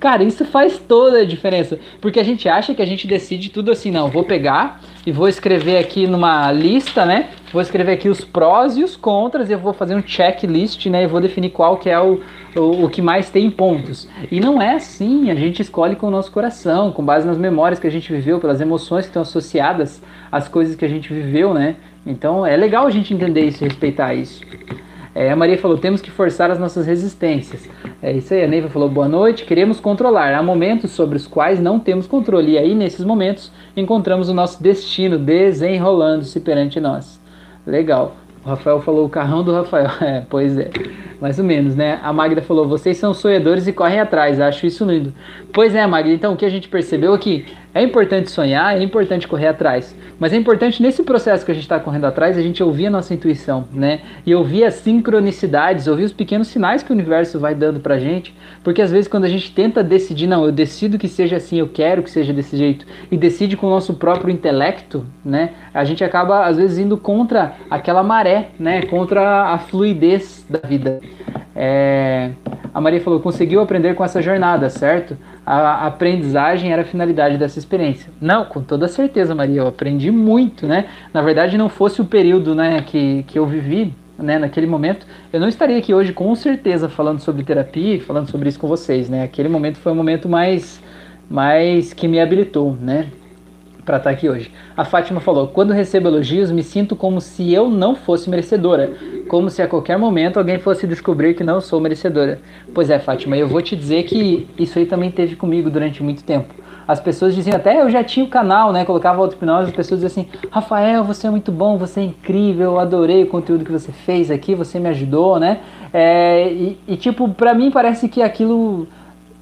Cara, isso faz toda a diferença, porque a gente acha que a gente decide tudo assim, não, vou pegar e vou escrever aqui numa lista, né? Vou escrever aqui os prós e os contras e eu vou fazer um checklist, né? E vou definir qual que é o, o, o que mais tem pontos. E não é assim, a gente escolhe com o nosso coração, com base nas memórias que a gente viveu, pelas emoções que estão associadas às coisas que a gente viveu, né? Então é legal a gente entender isso e respeitar isso. É, a Maria falou: temos que forçar as nossas resistências. É isso aí. A Neiva falou: boa noite. Queremos controlar. Há momentos sobre os quais não temos controle. E aí, nesses momentos, encontramos o nosso destino desenrolando-se perante nós. Legal. O Rafael falou o carrão do Rafael. É, pois é. Mais ou menos, né? A Magda falou: vocês são sonhadores e correm atrás. Acho isso lindo. Pois é, Magda. Então, o que a gente percebeu aqui é importante sonhar, é importante correr atrás. Mas é importante nesse processo que a gente está correndo atrás, a gente ouvir a nossa intuição, né? E ouvir as sincronicidades, ouvir os pequenos sinais que o universo vai dando pra gente. Porque às vezes quando a gente tenta decidir, não, eu decido que seja assim, eu quero que seja desse jeito, e decide com o nosso próprio intelecto, né? A gente acaba às vezes indo contra aquela maré, né? Contra a fluidez da vida. É... A Maria falou, conseguiu aprender com essa jornada, certo? A aprendizagem era a finalidade dessa experiência. Não, com toda certeza, Maria, eu aprendi muito, né? Na verdade, não fosse o período né, que, que eu vivi né, naquele momento, eu não estaria aqui hoje com certeza falando sobre terapia, falando sobre isso com vocês, né? Aquele momento foi o momento mais, mais que me habilitou, né? Para estar tá aqui hoje. A Fátima falou: quando recebo elogios, me sinto como se eu não fosse merecedora, como se a qualquer momento alguém fosse descobrir que não sou merecedora. Pois é, Fátima, eu vou te dizer que isso aí também teve comigo durante muito tempo. As pessoas diziam, até eu já tinha o canal, né? Colocava auto-hipnose, as pessoas diziam assim: Rafael, você é muito bom, você é incrível, eu adorei o conteúdo que você fez aqui, você me ajudou, né? É, e, e, tipo, pra mim parece que aquilo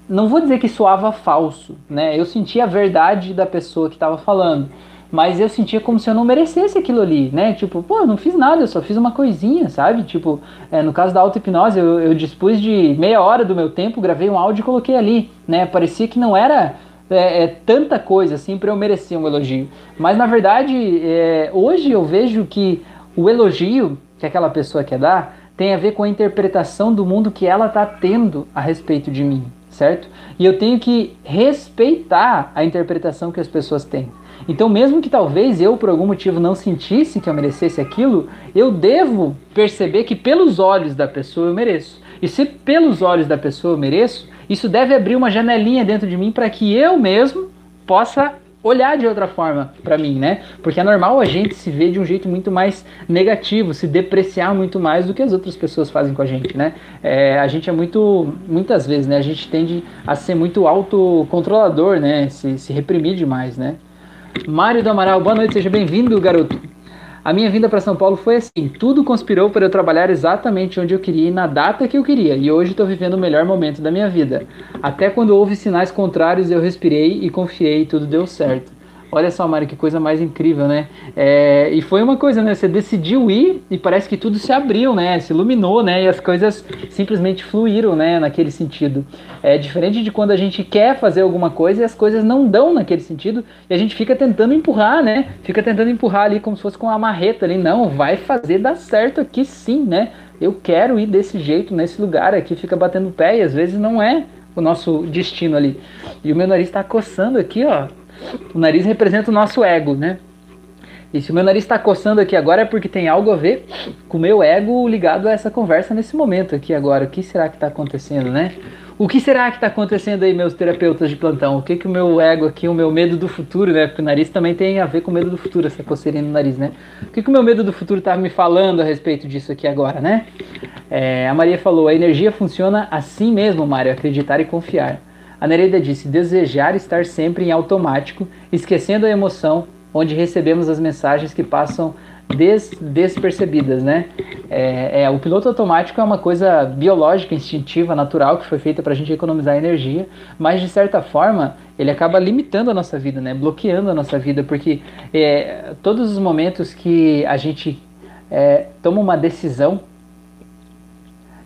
não vou dizer que soava falso, né? Eu sentia a verdade da pessoa que estava falando, mas eu sentia como se eu não merecesse aquilo ali, né? Tipo, pô, eu não fiz nada, eu só fiz uma coisinha, sabe? Tipo, é, no caso da auto-hipnose, eu, eu dispus de meia hora do meu tempo, gravei um áudio e coloquei ali, né? Parecia que não era é, é, tanta coisa assim para eu merecer um elogio. Mas na verdade, é, hoje eu vejo que o elogio que aquela pessoa quer dar tem a ver com a interpretação do mundo que ela está tendo a respeito de mim certo? E eu tenho que respeitar a interpretação que as pessoas têm. Então, mesmo que talvez eu, por algum motivo, não sentisse que eu merecesse aquilo, eu devo perceber que pelos olhos da pessoa eu mereço. E se pelos olhos da pessoa eu mereço, isso deve abrir uma janelinha dentro de mim para que eu mesmo possa olhar de outra forma para mim, né? Porque é normal a gente se ver de um jeito muito mais negativo, se depreciar muito mais do que as outras pessoas fazem com a gente, né? É, a gente é muito, muitas vezes, né? A gente tende a ser muito autocontrolador, né? Se, se reprimir demais, né? Mário do Amaral, boa noite, seja bem-vindo, garoto. A minha vinda para São Paulo foi assim: tudo conspirou para eu trabalhar exatamente onde eu queria e na data que eu queria, e hoje estou vivendo o melhor momento da minha vida. Até quando houve sinais contrários, eu respirei e confiei e tudo deu certo. Olha só, Mari, que coisa mais incrível, né? É, e foi uma coisa, né? Você decidiu ir e parece que tudo se abriu, né? Se iluminou, né? E as coisas simplesmente fluíram, né? Naquele sentido. É diferente de quando a gente quer fazer alguma coisa e as coisas não dão naquele sentido e a gente fica tentando empurrar, né? Fica tentando empurrar ali como se fosse com uma marreta ali. Não, vai fazer dar certo aqui sim, né? Eu quero ir desse jeito, nesse lugar aqui, fica batendo pé e às vezes não é o nosso destino ali. E o meu nariz está coçando aqui, ó o nariz representa o nosso ego, né? E se o meu nariz está coçando aqui agora é porque tem algo a ver com o meu ego ligado a essa conversa nesse momento aqui agora. O que será que está acontecendo, né? O que será que está acontecendo aí, meus terapeutas de plantão? O que que o meu ego aqui, o meu medo do futuro, né? Porque o nariz também tem a ver com o medo do futuro, essa coceirinha no nariz, né? O que que o meu medo do futuro está me falando a respeito disso aqui agora, né? É, a Maria falou, a energia funciona assim mesmo, Mário, acreditar e confiar. A Nereida disse, desejar estar sempre em automático, esquecendo a emoção, onde recebemos as mensagens que passam des, despercebidas, né? É, é, o piloto automático é uma coisa biológica, instintiva, natural, que foi feita para a gente economizar energia, mas de certa forma ele acaba limitando a nossa vida, né? Bloqueando a nossa vida, porque é, todos os momentos que a gente é, toma uma decisão,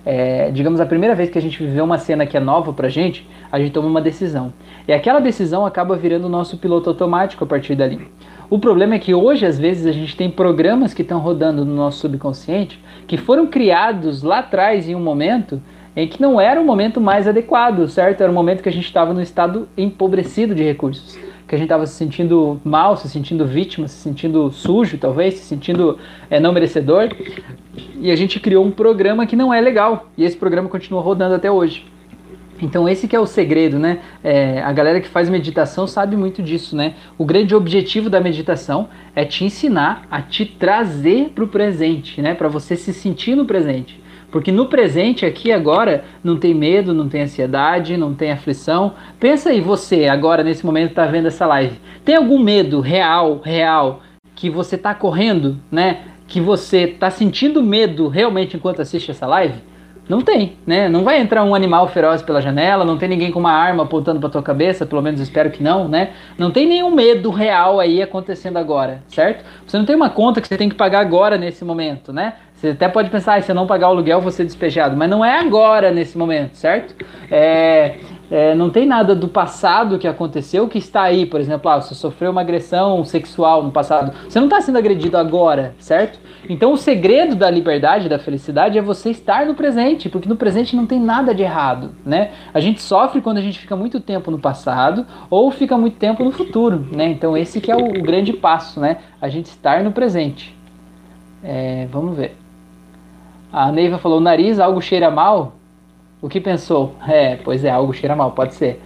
é, digamos a primeira vez que a gente viveu uma cena que é nova pra gente, a gente toma uma decisão. E aquela decisão acaba virando o nosso piloto automático a partir dali. O problema é que hoje, às vezes, a gente tem programas que estão rodando no nosso subconsciente que foram criados lá atrás em um momento em que não era o momento mais adequado, certo? Era o momento que a gente estava no estado empobrecido de recursos, que a gente estava se sentindo mal, se sentindo vítima, se sentindo sujo, talvez, se sentindo é, não merecedor. E a gente criou um programa que não é legal. E esse programa continua rodando até hoje. Então esse que é o segredo, né? É, a galera que faz meditação sabe muito disso, né? O grande objetivo da meditação é te ensinar a te trazer para o presente, né? Para você se sentir no presente. Porque no presente, aqui agora, não tem medo, não tem ansiedade, não tem aflição. Pensa aí, você agora, nesse momento, está vendo essa live. Tem algum medo real, real, que você está correndo, né? Que você está sentindo medo realmente enquanto assiste essa live? Não tem, né? Não vai entrar um animal feroz pela janela, não tem ninguém com uma arma apontando para tua cabeça, pelo menos espero que não, né? Não tem nenhum medo real aí acontecendo agora, certo? Você não tem uma conta que você tem que pagar agora nesse momento, né? Você até pode pensar, ah, se eu não pagar o aluguel, vou ser despejado, mas não é agora nesse momento, certo? É, é, não tem nada do passado que aconteceu que está aí, por exemplo, ah, você sofreu uma agressão sexual no passado. Você não está sendo agredido agora, certo? Então o segredo da liberdade, da felicidade, é você estar no presente, porque no presente não tem nada de errado, né? A gente sofre quando a gente fica muito tempo no passado ou fica muito tempo no futuro, né? Então esse que é o, o grande passo, né? A gente estar no presente. É, vamos ver. A Neiva falou: nariz, algo cheira mal. O que pensou? É, pois é, algo cheira mal, pode ser.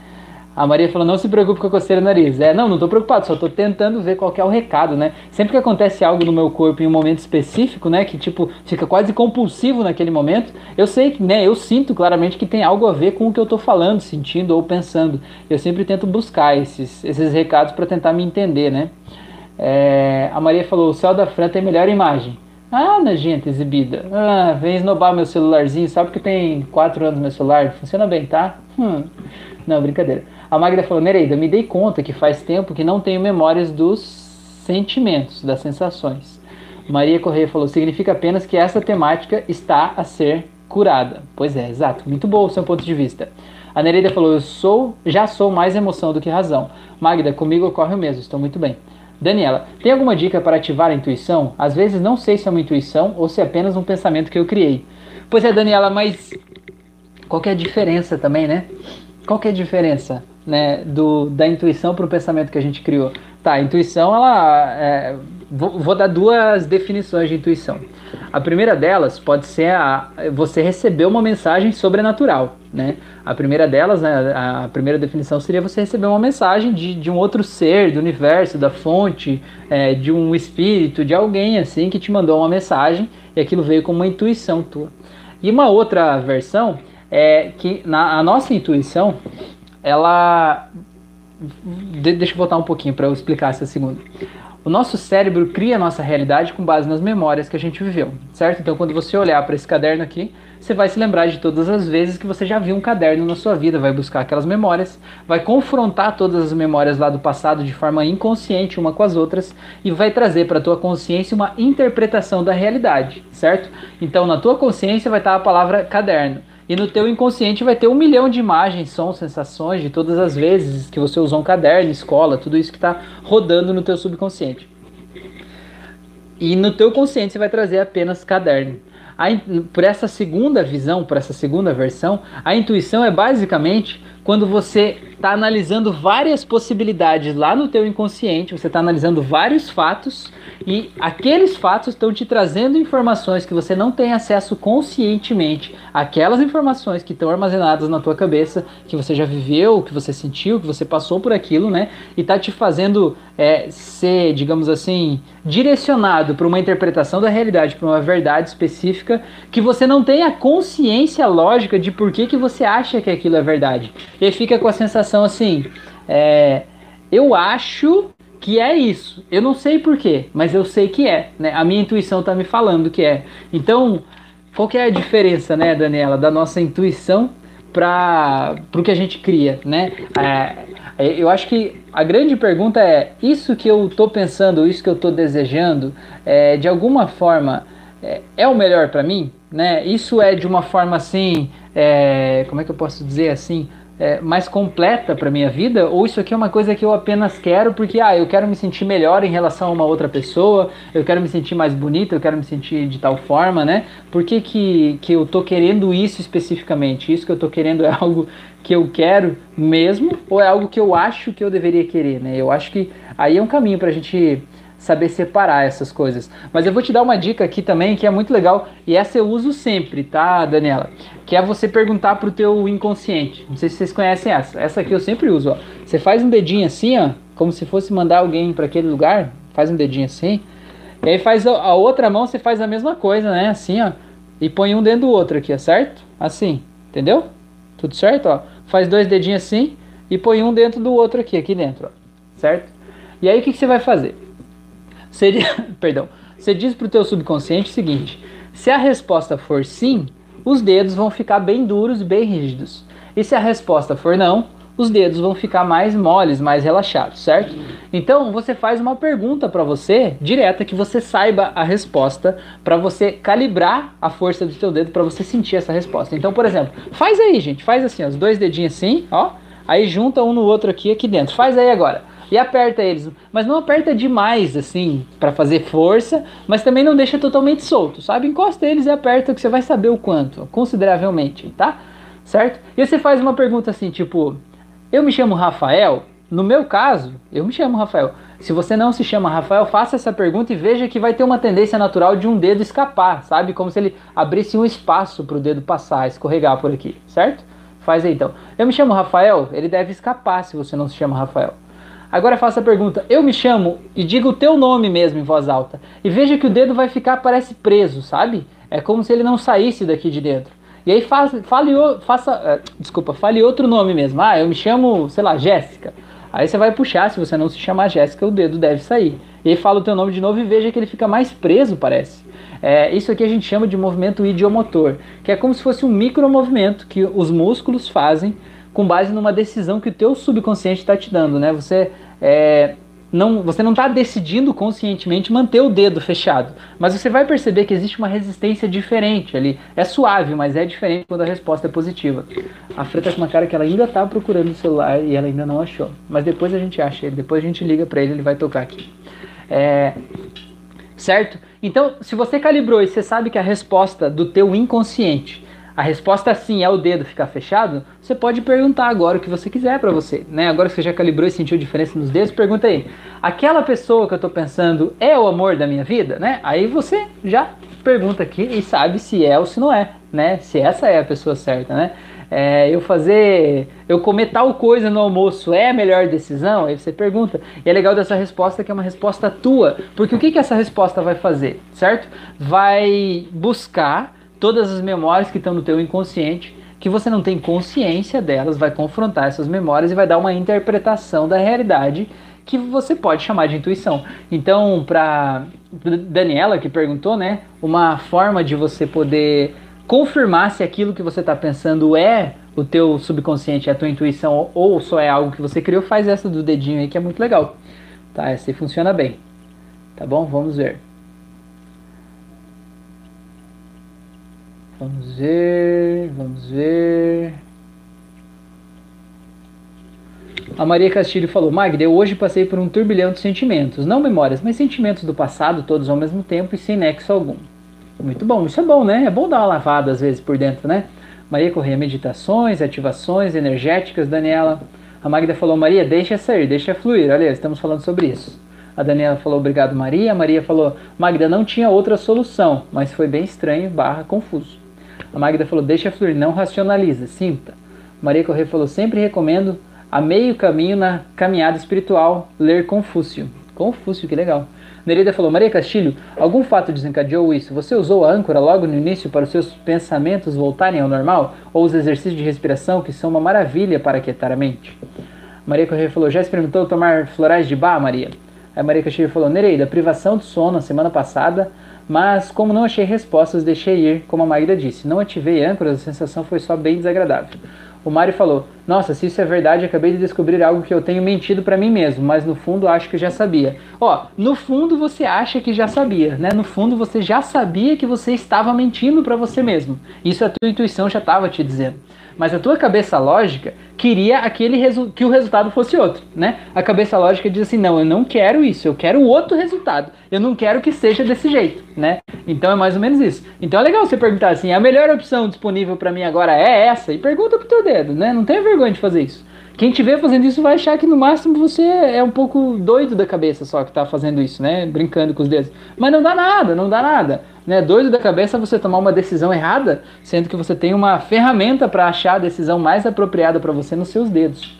A Maria falou: não se preocupe com a coceira no nariz. É, não, não estou preocupado, só estou tentando ver qual é o recado, né? Sempre que acontece algo no meu corpo em um momento específico, né, que tipo fica quase compulsivo naquele momento, eu sei que, né, eu sinto claramente que tem algo a ver com o que eu estou falando, sentindo ou pensando. Eu sempre tento buscar esses, esses recados para tentar me entender, né? É, a Maria falou: o céu da Fran tem melhor imagem. Ah, gente exibida. Ah, vem esnobar meu celularzinho, só porque tem 4 anos meu celular. Funciona bem, tá? Hum. Não, brincadeira. A Magda falou, Nereida, me dei conta que faz tempo que não tenho memórias dos sentimentos, das sensações. Maria Correia falou, significa apenas que essa temática está a ser curada. Pois é, exato. Muito bom o seu ponto de vista. A Nereida falou, eu sou, já sou mais emoção do que razão. Magda, comigo ocorre o mesmo, estou muito bem. Daniela, tem alguma dica para ativar a intuição? Às vezes não sei se é uma intuição ou se é apenas um pensamento que eu criei. Pois é, Daniela, mas qual é a diferença também, né? Qual é a diferença, né, do, da intuição para o pensamento que a gente criou? Tá, a intuição, ela é, vou, vou, dar duas definições de intuição. A primeira delas pode ser a, você receber uma mensagem sobrenatural, né? A primeira delas, né, a primeira definição seria você receber uma mensagem de, de um outro ser, do universo, da fonte, é, de um espírito, de alguém assim que te mandou uma mensagem e aquilo veio como uma intuição tua. E uma outra versão é que na, a nossa intuição, ela. De, deixa eu voltar um pouquinho para eu explicar essa segunda. O nosso cérebro cria a nossa realidade com base nas memórias que a gente viveu, certo? Então, quando você olhar para esse caderno aqui, você vai se lembrar de todas as vezes que você já viu um caderno na sua vida, vai buscar aquelas memórias, vai confrontar todas as memórias lá do passado de forma inconsciente uma com as outras e vai trazer para a tua consciência uma interpretação da realidade, certo? Então, na tua consciência vai estar a palavra caderno. E no teu inconsciente vai ter um milhão de imagens, sons, sensações de todas as vezes que você usou um caderno, escola, tudo isso que está rodando no teu subconsciente. E no teu consciente você vai trazer apenas caderno. A, por essa segunda visão, por essa segunda versão, a intuição é basicamente quando você está analisando várias possibilidades lá no teu inconsciente, você está analisando vários fatos e aqueles fatos estão te trazendo informações que você não tem acesso conscientemente, aquelas informações que estão armazenadas na tua cabeça, que você já viveu, que você sentiu, que você passou por aquilo, né? E tá te fazendo é, ser, digamos assim, direcionado para uma interpretação da realidade, para uma verdade específica, que você não tem a consciência lógica de por que, que você acha que aquilo é verdade. E fica com a sensação assim, é, eu acho que é isso. Eu não sei porquê, mas eu sei que é. Né? A minha intuição está me falando que é. Então, qual que é a diferença, né, Daniela, da nossa intuição para o que a gente cria, né? É, eu acho que a grande pergunta é: isso que eu estou pensando, isso que eu estou desejando, é, de alguma forma é, é o melhor para mim? Né? Isso é de uma forma assim, é, como é que eu posso dizer assim? É, mais completa para minha vida ou isso aqui é uma coisa que eu apenas quero porque ah, eu quero me sentir melhor em relação a uma outra pessoa, eu quero me sentir mais bonita, eu quero me sentir de tal forma, né? Por que, que, que eu tô querendo isso especificamente? Isso que eu tô querendo é algo que eu quero mesmo ou é algo que eu acho que eu deveria querer, né? Eu acho que aí é um caminho para a gente saber separar essas coisas. Mas eu vou te dar uma dica aqui também que é muito legal e essa eu uso sempre, tá, Daniela? Que é você perguntar pro teu inconsciente. Não sei se vocês conhecem essa. Essa aqui eu sempre uso, ó. Você faz um dedinho assim, ó, como se fosse mandar alguém para aquele lugar, faz um dedinho assim. E aí faz a outra mão, você faz a mesma coisa, né? Assim, ó. E põe um dentro do outro aqui, certo? Assim, entendeu? Tudo certo, ó. Faz dois dedinhos assim e põe um dentro do outro aqui, aqui dentro, ó. Certo? E aí o que, que você vai fazer? Você, perdão, você diz para o teu subconsciente o seguinte: se a resposta for sim, os dedos vão ficar bem duros e bem rígidos. E se a resposta for não, os dedos vão ficar mais moles, mais relaxados, certo? Então você faz uma pergunta para você direta que você saiba a resposta para você calibrar a força do seu dedo para você sentir essa resposta. Então, por exemplo, faz aí, gente, faz assim, os dois dedinhos assim, ó, aí junta um no outro aqui aqui dentro. Faz aí agora e aperta eles. Mas não aperta demais, assim, para fazer força, mas também não deixa totalmente solto, sabe? Encosta eles e aperta que você vai saber o quanto, consideravelmente, tá? Certo? E você faz uma pergunta assim, tipo, eu me chamo Rafael? No meu caso, eu me chamo Rafael. Se você não se chama Rafael, faça essa pergunta e veja que vai ter uma tendência natural de um dedo escapar, sabe? Como se ele abrisse um espaço para o dedo passar, escorregar por aqui, certo? Faz aí então. Eu me chamo Rafael, ele deve escapar se você não se chama Rafael. Agora faça a pergunta: eu me chamo e diga o teu nome mesmo em voz alta. E veja que o dedo vai ficar, parece preso, sabe? É como se ele não saísse daqui de dentro. E aí faça, fale, faça, uh, desculpa, fale outro nome mesmo. Ah, eu me chamo, sei lá, Jéssica. Aí você vai puxar, se você não se chamar Jéssica, o dedo deve sair. E aí fala o teu nome de novo e veja que ele fica mais preso, parece. É, isso aqui a gente chama de movimento idiomotor, que é como se fosse um micromovimento que os músculos fazem com base numa decisão que o teu subconsciente está te dando, né? Você é, não, você não está decidindo conscientemente manter o dedo fechado, mas você vai perceber que existe uma resistência diferente ali. É suave, mas é diferente quando a resposta é positiva. A Fran tá com uma cara que ela ainda está procurando o celular e ela ainda não achou. Mas depois a gente acha ele, depois a gente liga para ele, ele vai tocar aqui. É, certo? Então, se você calibrou e você sabe que a resposta do teu inconsciente a resposta sim é o dedo ficar fechado, você pode perguntar agora o que você quiser para você, né? Agora que você já calibrou e sentiu diferença nos dedos, pergunta aí: aquela pessoa que eu estou pensando é o amor da minha vida, né? Aí você já pergunta aqui e sabe se é ou se não é, né? Se essa é a pessoa certa, né? É, eu fazer, eu comer tal coisa no almoço é a melhor decisão? Aí você pergunta. E é legal dessa resposta que é uma resposta tua, porque o que, que essa resposta vai fazer, certo? Vai buscar todas as memórias que estão no teu inconsciente, que você não tem consciência delas, vai confrontar essas memórias e vai dar uma interpretação da realidade que você pode chamar de intuição. Então, para Daniela que perguntou, né, uma forma de você poder confirmar se aquilo que você está pensando é o teu subconsciente, é a tua intuição ou só é algo que você criou, faz essa do dedinho aí que é muito legal. Tá, essa aí funciona bem. Tá bom? Vamos ver. Vamos ver, vamos ver. A Maria Castilho falou: Magda, eu hoje passei por um turbilhão de sentimentos, não memórias, mas sentimentos do passado, todos ao mesmo tempo e sem nexo algum. Muito bom, isso é bom, né? É bom dar uma lavada às vezes por dentro, né? Maria Correia, meditações, ativações energéticas, Daniela. A Magda falou, Maria, deixa sair, deixa fluir. Olha, estamos falando sobre isso. A Daniela falou, obrigado, Maria. A Maria falou, Magda, não tinha outra solução, mas foi bem estranho, barra, confuso. A Magda falou, deixa fluir, não racionaliza, sinta. Maria Correia falou, sempre recomendo a meio caminho na caminhada espiritual, ler Confúcio. Confúcio, que legal. Nereida falou, Maria Castilho, algum fato desencadeou isso? Você usou a âncora logo no início para os seus pensamentos voltarem ao normal? Ou os exercícios de respiração, que são uma maravilha para aquietar a mente? Maria Correia falou, já experimentou tomar florais de bar, Maria? A Maria Castilho falou, Nereida, privação de sono na semana passada, mas como não achei respostas, deixei ir, como a Magda disse. Não ativei âncoras, a sensação foi só bem desagradável. O Mário falou: Nossa, se isso é verdade, acabei de descobrir algo que eu tenho mentido para mim mesmo, mas no fundo acho que já sabia. Ó, no fundo você acha que já sabia, né? No fundo você já sabia que você estava mentindo para você mesmo. Isso a tua intuição já estava te dizendo mas a tua cabeça lógica queria aquele que o resultado fosse outro, né? A cabeça lógica diz assim: "Não, eu não quero isso, eu quero outro resultado. Eu não quero que seja desse jeito", né? Então é mais ou menos isso. Então é legal você perguntar assim: "A melhor opção disponível para mim agora é essa?" E pergunta pro teu dedo, né? Não tenha vergonha de fazer isso. Quem te vê fazendo isso vai achar que no máximo você é um pouco doido da cabeça só que tá fazendo isso, né? Brincando com os dedos. Mas não dá nada, não dá nada. Né? Doido da cabeça você tomar uma decisão errada, sendo que você tem uma ferramenta para achar a decisão mais apropriada para você nos seus dedos.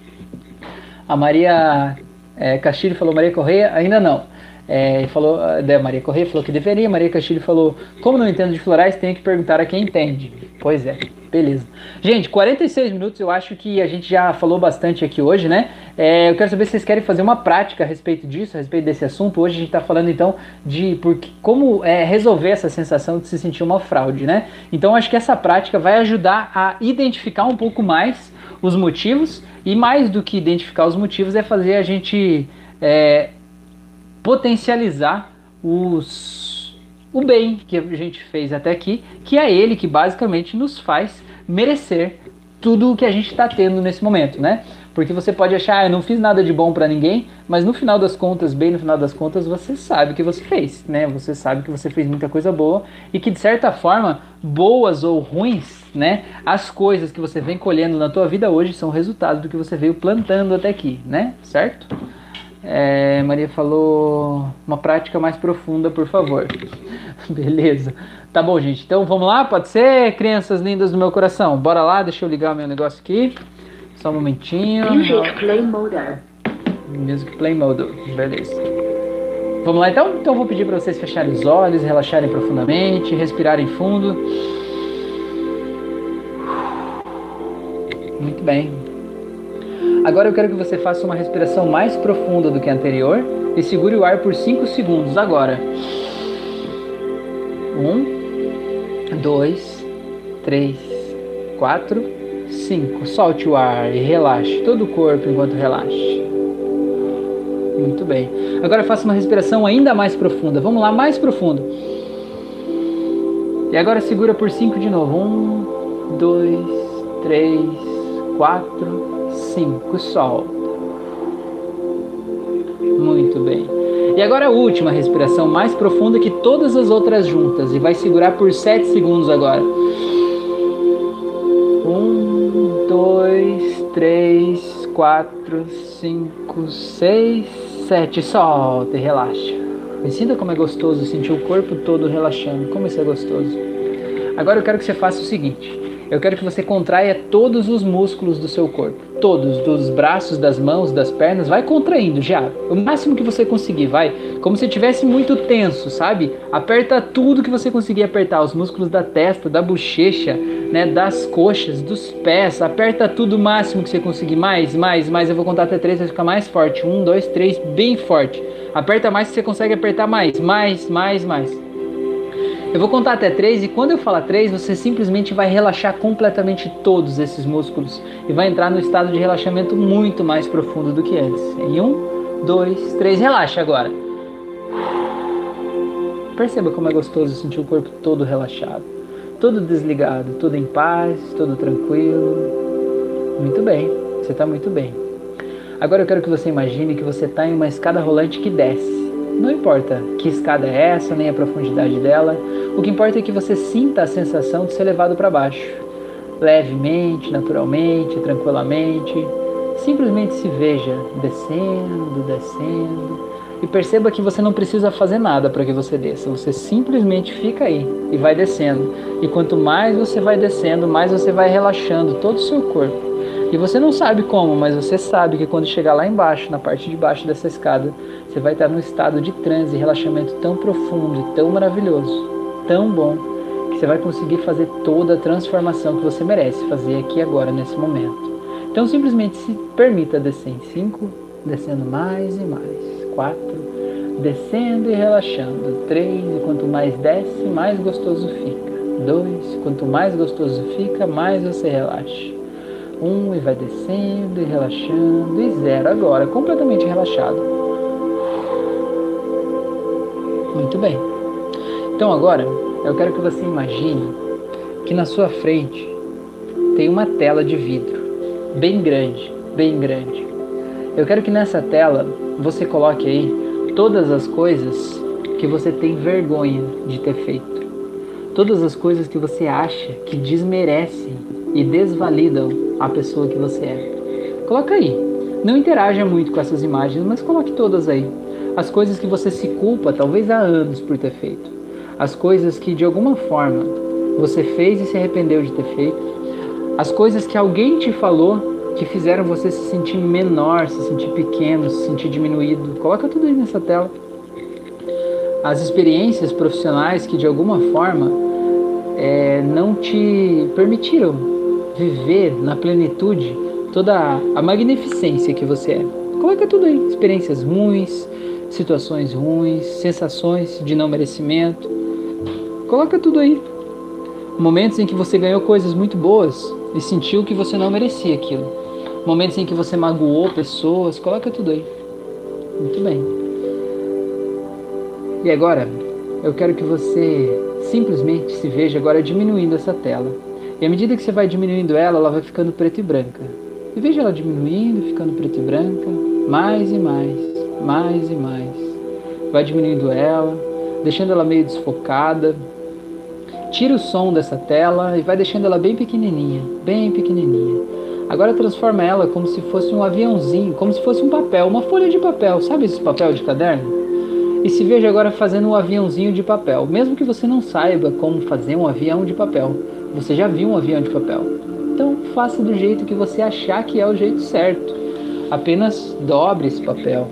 A Maria é, Castilho falou, Maria Correia, ainda não. É, falou, da Maria Correia falou que deveria, Maria Castilho falou, como não entendo de florais, tenho que perguntar a quem entende. Pois é, beleza. Gente, 46 minutos, eu acho que a gente já falou bastante aqui hoje, né? É, eu quero saber se vocês querem fazer uma prática a respeito disso, a respeito desse assunto. Hoje a gente está falando então de porque, como é, resolver essa sensação de se sentir uma fraude, né? Então acho que essa prática vai ajudar a identificar um pouco mais os motivos e mais do que identificar os motivos é fazer a gente é, potencializar os, o bem que a gente fez até aqui, que é ele que basicamente nos faz merecer tudo o que a gente está tendo nesse momento, né? Porque você pode achar, ah, eu não fiz nada de bom para ninguém, mas no final das contas, bem no final das contas, você sabe o que você fez, né? Você sabe que você fez muita coisa boa e que de certa forma, boas ou ruins, né? As coisas que você vem colhendo na tua vida hoje são resultado do que você veio plantando até aqui, né? Certo? É, Maria falou uma prática mais profunda, por favor. Beleza. Tá bom, gente. Então vamos lá? Pode ser, crianças lindas do meu coração? Bora lá, deixa eu ligar o meu negócio aqui. Só um momentinho. Music Play Mode. Music Play Mode. Beleza. Vamos lá então? Então eu vou pedir para vocês fecharem os olhos, relaxarem profundamente, respirarem fundo. Muito bem. Agora eu quero que você faça uma respiração mais profunda do que a anterior e segure o ar por 5 segundos agora. 1, 2, 3, 4, 5. Solte o ar e relaxe todo o corpo enquanto relaxe. Muito bem. Agora faça uma respiração ainda mais profunda. Vamos lá, mais profundo. E agora segura por 5 de novo. 1, 2, 3, 4, cinco, solta. Muito bem. E agora a última respiração mais profunda que todas as outras juntas. E vai segurar por 7 segundos agora. Um, dois, três, quatro, cinco, seis, sete. Solta e relaxa. E sinta como é gostoso sentir o corpo todo relaxando. Como isso é gostoso. Agora eu quero que você faça o seguinte. Eu quero que você contraia todos os músculos do seu corpo. Todos, dos braços, das mãos, das pernas, vai contraindo já. O máximo que você conseguir, vai. Como se estivesse muito tenso, sabe? Aperta tudo que você conseguir apertar. Os músculos da testa, da bochecha, né? Das coxas, dos pés. Aperta tudo o máximo que você conseguir. Mais, mais, mais. Eu vou contar até três, vai ficar mais forte. Um, dois, três, bem forte. Aperta mais que você consegue apertar mais. Mais, mais, mais. Eu vou contar até três e quando eu falar três, você simplesmente vai relaxar completamente todos esses músculos e vai entrar no estado de relaxamento muito mais profundo do que antes. Em um, dois, três, relaxa agora. Perceba como é gostoso sentir o corpo todo relaxado, todo desligado, todo em paz, todo tranquilo. Muito bem, você está muito bem. Agora eu quero que você imagine que você está em uma escada rolante que desce. Não importa que escada é essa, nem a profundidade dela, o que importa é que você sinta a sensação de ser levado para baixo. levemente, naturalmente, tranquilamente. Simplesmente se veja descendo, descendo. E perceba que você não precisa fazer nada para que você desça. Você simplesmente fica aí e vai descendo. E quanto mais você vai descendo, mais você vai relaxando todo o seu corpo. E você não sabe como, mas você sabe que quando chegar lá embaixo, na parte de baixo dessa escada, você vai estar num estado de transe e relaxamento tão profundo e tão maravilhoso, tão bom, que você vai conseguir fazer toda a transformação que você merece fazer aqui agora, nesse momento. Então simplesmente se permita descer em 5, descendo mais e mais. 4, descendo e relaxando. 3, e quanto mais desce, mais gostoso fica. 2, quanto mais gostoso fica, mais você relaxa. 1 um, e vai descendo e relaxando. E 0 agora, completamente relaxado. Muito bem. Então agora eu quero que você imagine que na sua frente tem uma tela de vidro bem grande, bem grande. Eu quero que nessa tela você coloque aí todas as coisas que você tem vergonha de ter feito. Todas as coisas que você acha que desmerecem e desvalidam a pessoa que você é. Coloca aí. Não interaja muito com essas imagens, mas coloque todas aí. As coisas que você se culpa, talvez há anos, por ter feito. As coisas que de alguma forma você fez e se arrependeu de ter feito as coisas que alguém te falou que fizeram você se sentir menor, se sentir pequeno, se sentir diminuído. Coloca tudo aí nessa tela. As experiências profissionais que de alguma forma é, não te permitiram viver na plenitude toda a magnificência que você é. Coloca tudo aí. Experiências ruins, situações ruins, sensações de não merecimento. Coloca tudo aí. Momentos em que você ganhou coisas muito boas e sentiu que você não merecia aquilo. Momentos em que você magoou pessoas, coloca tudo aí. Muito bem. E agora, eu quero que você simplesmente se veja agora diminuindo essa tela. E à medida que você vai diminuindo ela, ela vai ficando preta e branca. E veja ela diminuindo, ficando preta e branca, mais e mais, mais e mais. Vai diminuindo ela, deixando ela meio desfocada, Tira o som dessa tela e vai deixando ela bem pequenininha, bem pequenininha. Agora transforma ela como se fosse um aviãozinho, como se fosse um papel, uma folha de papel. Sabe esse papel de caderno? E se veja agora fazendo um aviãozinho de papel. Mesmo que você não saiba como fazer um avião de papel, você já viu um avião de papel. Então faça do jeito que você achar que é o jeito certo. Apenas dobre esse papel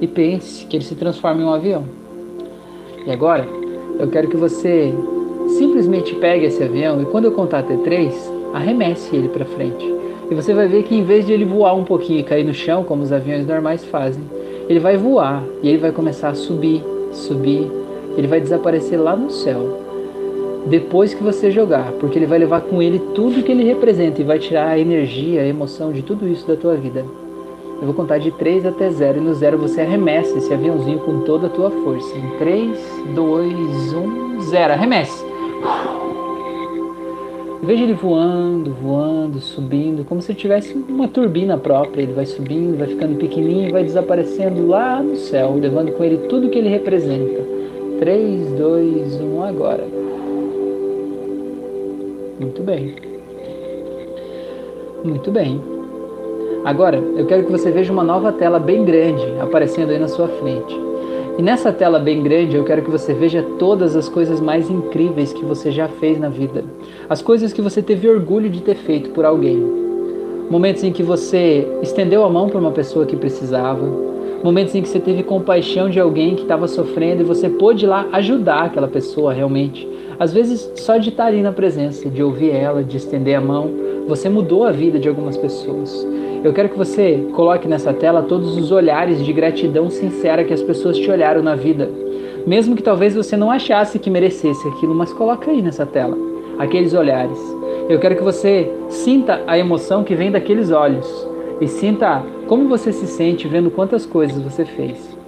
e pense que ele se transforma em um avião. E agora, eu quero que você Simplesmente pegue esse avião e quando eu contar até três, arremesse ele para frente. E você vai ver que em vez de ele voar um pouquinho e cair no chão, como os aviões normais fazem, ele vai voar e ele vai começar a subir, subir, ele vai desaparecer lá no céu. Depois que você jogar, porque ele vai levar com ele tudo que ele representa e vai tirar a energia, a emoção de tudo isso da tua vida. Eu vou contar de 3 até 0 e no 0 você arremessa esse aviãozinho com toda a tua força. Em 3, 2, 1, 0. Arremesse! Veja ele voando, voando, subindo, como se tivesse uma turbina própria. Ele vai subindo, vai ficando pequenininho, vai desaparecendo lá no céu, levando com ele tudo que ele representa. 3, 2, 1, agora. Muito bem. Muito bem. Agora, eu quero que você veja uma nova tela bem grande aparecendo aí na sua frente. E nessa tela bem grande eu quero que você veja todas as coisas mais incríveis que você já fez na vida. As coisas que você teve orgulho de ter feito por alguém. Momentos em que você estendeu a mão para uma pessoa que precisava. Momentos em que você teve compaixão de alguém que estava sofrendo e você pôde ir lá ajudar aquela pessoa realmente. Às vezes, só de estar ali na presença, de ouvir ela, de estender a mão, você mudou a vida de algumas pessoas. Eu quero que você coloque nessa tela todos os olhares de gratidão sincera que as pessoas te olharam na vida. Mesmo que talvez você não achasse que merecesse aquilo, mas coloca aí nessa tela aqueles olhares. Eu quero que você sinta a emoção que vem daqueles olhos e sinta como você se sente vendo quantas coisas você fez.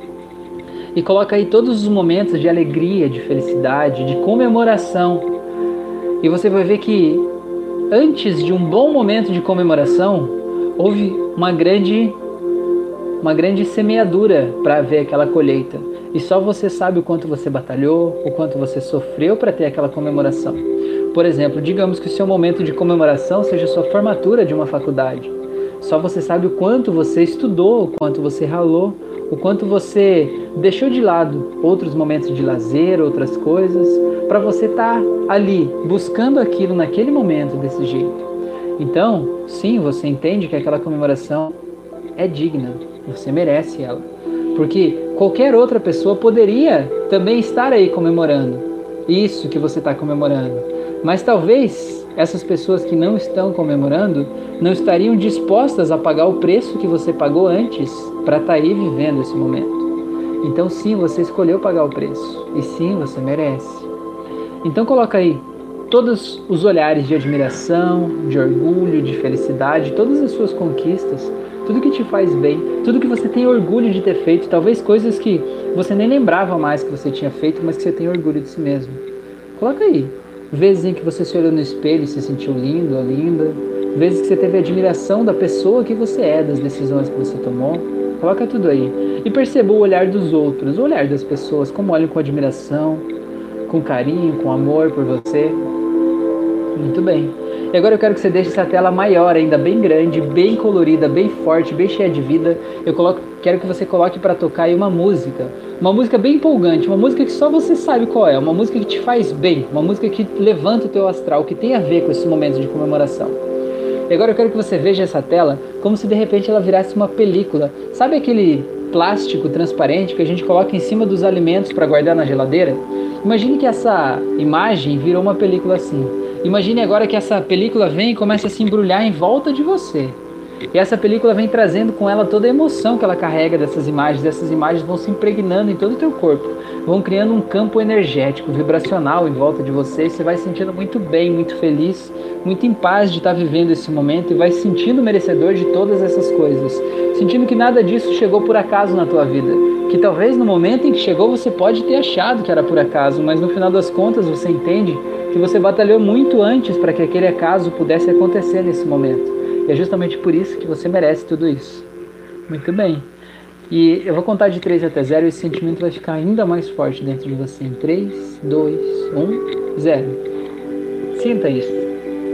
E coloca aí todos os momentos de alegria, de felicidade, de comemoração. E você vai ver que antes de um bom momento de comemoração, houve uma grande uma grande semeadura para ver aquela colheita. E só você sabe o quanto você batalhou, o quanto você sofreu para ter aquela comemoração. Por exemplo, digamos que o seu momento de comemoração seja sua formatura de uma faculdade. Só você sabe o quanto você estudou, o quanto você ralou, o quanto você deixou de lado outros momentos de lazer, outras coisas, para você estar tá ali buscando aquilo naquele momento desse jeito. Então, sim, você entende que aquela comemoração é digna, você merece ela. Porque qualquer outra pessoa poderia também estar aí comemorando isso que você está comemorando. Mas talvez essas pessoas que não estão comemorando não estariam dispostas a pagar o preço que você pagou antes para estar tá aí vivendo esse momento. Então sim, você escolheu pagar o preço e sim, você merece. Então coloca aí todos os olhares de admiração, de orgulho, de felicidade, todas as suas conquistas, tudo que te faz bem, tudo que você tem orgulho de ter feito, talvez coisas que você nem lembrava mais que você tinha feito, mas que você tem orgulho de si mesmo. Coloca aí. Vezes em que você se olhou no espelho e se sentiu lindo ou linda, vezes que você teve admiração da pessoa que você é, das decisões que você tomou. Coloca tudo aí. E perceba o olhar dos outros, o olhar das pessoas, como olham com admiração, com carinho, com amor por você. Muito bem. E agora eu quero que você deixe essa tela maior ainda, bem grande, bem colorida, bem forte, bem cheia de vida. Eu coloco, quero que você coloque para tocar aí uma música. Uma música bem empolgante, uma música que só você sabe qual é, uma música que te faz bem, uma música que levanta o teu astral, que tem a ver com esse momento de comemoração. E agora eu quero que você veja essa tela como se de repente ela virasse uma película. Sabe aquele plástico transparente que a gente coloca em cima dos alimentos para guardar na geladeira? Imagine que essa imagem virou uma película assim. Imagine agora que essa película vem e começa a se embrulhar em volta de você. E essa película vem trazendo com ela toda a emoção que ela carrega dessas imagens. Essas imagens vão se impregnando em todo o teu corpo, vão criando um campo energético, vibracional em volta de você. E você vai se sentindo muito bem, muito feliz, muito em paz de estar vivendo esse momento e vai se sentindo merecedor de todas essas coisas, sentindo que nada disso chegou por acaso na tua vida. Que talvez no momento em que chegou você pode ter achado que era por acaso, mas no final das contas você entende que você batalhou muito antes para que aquele acaso pudesse acontecer nesse momento. E é justamente por isso que você merece tudo isso. Muito bem. E eu vou contar de 3 até 0 e esse sentimento vai ficar ainda mais forte dentro de você. Em 3, 2, 1, 0. Sinta isso.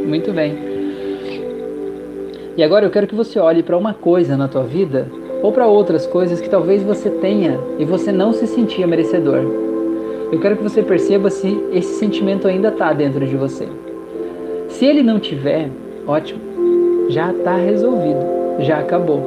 Muito bem. E agora eu quero que você olhe para uma coisa na tua vida ou para outras coisas que talvez você tenha e você não se sentia merecedor. Eu quero que você perceba se esse sentimento ainda está dentro de você. Se ele não tiver, ótimo já está resolvido, já acabou.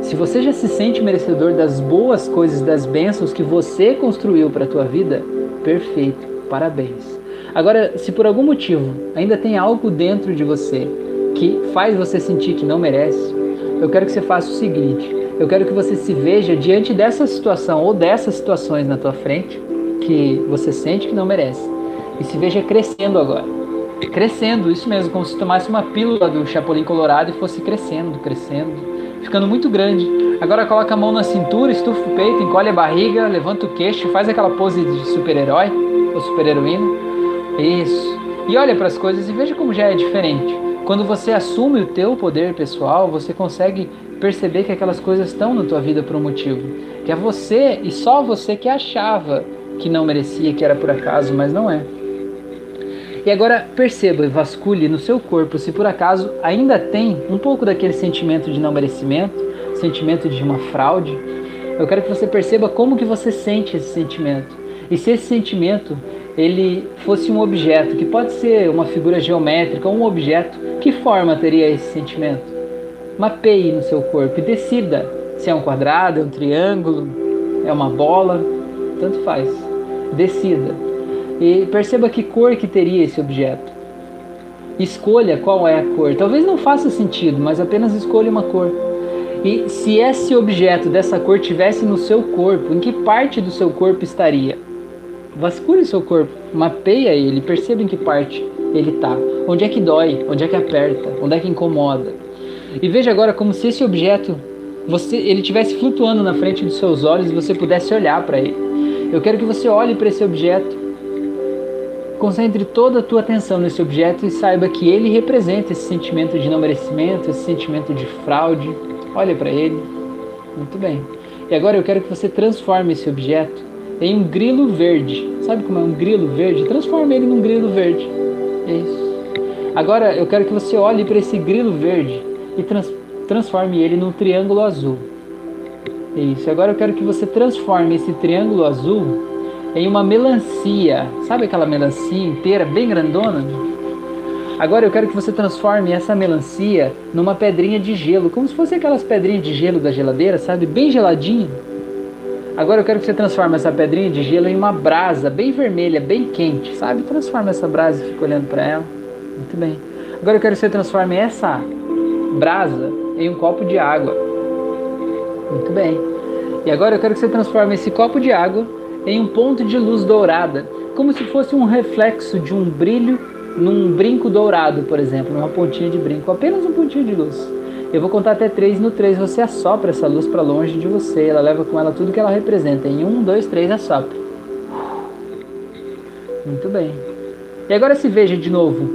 Se você já se sente merecedor das boas coisas, das bênçãos que você construiu para a tua vida, perfeito, parabéns. Agora, se por algum motivo ainda tem algo dentro de você que faz você sentir que não merece, eu quero que você faça o seguinte: eu quero que você se veja diante dessa situação ou dessas situações na tua frente que você sente que não merece e se veja crescendo agora crescendo, isso mesmo, como se tomasse uma pílula do Chapolin Colorado e fosse crescendo, crescendo, ficando muito grande. Agora coloca a mão na cintura, estufa o peito, encolhe a barriga, levanta o queixo, faz aquela pose de super-herói ou super-heroína. Isso. E olha para as coisas e veja como já é diferente. Quando você assume o teu poder pessoal, você consegue perceber que aquelas coisas estão na tua vida por um motivo. Que é você e só você que achava que não merecia, que era por acaso, mas não é. E agora perceba e vasculhe no seu corpo se por acaso ainda tem um pouco daquele sentimento de não merecimento, sentimento de uma fraude. Eu quero que você perceba como que você sente esse sentimento. E se esse sentimento ele fosse um objeto, que pode ser uma figura geométrica ou um objeto, que forma teria esse sentimento? Mapeie no seu corpo e decida se é um quadrado, é um triângulo, é uma bola, tanto faz. Decida. E perceba que cor que teria esse objeto. Escolha qual é a cor. Talvez não faça sentido, mas apenas escolha uma cor. E se esse objeto dessa cor tivesse no seu corpo, em que parte do seu corpo estaria? Vasculhe seu corpo, mapeia ele, perceba em que parte ele está. Onde é que dói, onde é que aperta, onde é que incomoda. E veja agora como se esse objeto você ele tivesse flutuando na frente dos seus olhos e você pudesse olhar para ele. Eu quero que você olhe para esse objeto Concentre toda a tua atenção nesse objeto e saiba que ele representa esse sentimento de não merecimento, esse sentimento de fraude. Olha para ele. Muito bem. E agora eu quero que você transforme esse objeto em um grilo verde. Sabe como é um grilo verde? Transforme ele num grilo verde. Isso. Agora eu quero que você olhe para esse grilo verde e trans transforme ele num triângulo azul. Isso. Agora eu quero que você transforme esse triângulo azul em uma melancia. Sabe aquela melancia inteira, bem grandona? Agora eu quero que você transforme essa melancia numa pedrinha de gelo, como se fosse aquelas pedrinhas de gelo da geladeira, sabe? Bem geladinho. Agora eu quero que você transforme essa pedrinha de gelo em uma brasa bem vermelha, bem quente, sabe? Transforma essa brasa e fica olhando para ela. Muito bem. Agora eu quero que você transforme essa brasa em um copo de água. Muito bem. E agora eu quero que você transforme esse copo de água em um ponto de luz dourada, como se fosse um reflexo de um brilho num brinco dourado, por exemplo, numa pontinha de brinco, apenas um pontinho de luz. Eu vou contar até três, no três você assopra essa luz para longe de você, ela leva com ela tudo que ela representa. Em um, dois, três, assopra. Muito bem. E agora se veja de novo,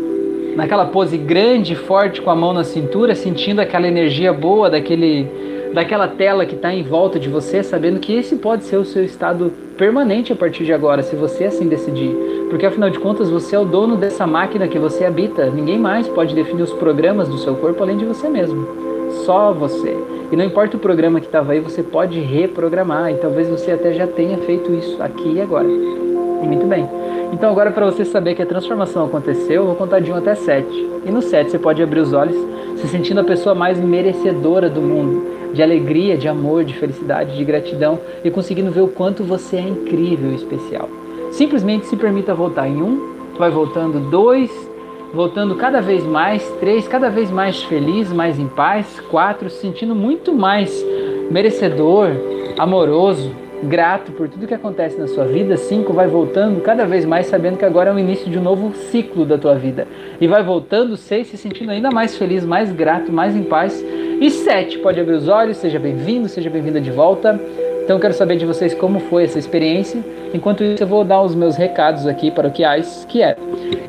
naquela pose grande forte com a mão na cintura, sentindo aquela energia boa daquele, daquela tela que está em volta de você, sabendo que esse pode ser o seu estado permanente a partir de agora, se você assim decidir. Porque afinal de contas você é o dono dessa máquina que você habita. Ninguém mais pode definir os programas do seu corpo além de você mesmo só você. E não importa o programa que estava aí, você pode reprogramar. E talvez você até já tenha feito isso aqui e agora. E muito bem. Então agora para você saber que a transformação aconteceu, eu vou contar de 1 até 7. E no 7 você pode abrir os olhos, se sentindo a pessoa mais merecedora do mundo, de alegria, de amor, de felicidade, de gratidão e conseguindo ver o quanto você é incrível e especial. Simplesmente se permita voltar em um, vai voltando dois, voltando cada vez mais, três, cada vez mais feliz, mais em paz, quatro, se sentindo muito mais merecedor, amoroso, grato por tudo que acontece na sua vida, cinco, vai voltando cada vez mais sabendo que agora é o início de um novo ciclo da tua vida. E vai voltando, seis, se sentindo ainda mais feliz, mais grato, mais em paz. E sete, pode abrir os olhos, seja bem-vindo, seja bem-vinda de volta. Então eu quero saber de vocês como foi essa experiência. Enquanto isso, eu vou dar os meus recados aqui paroquiais, que é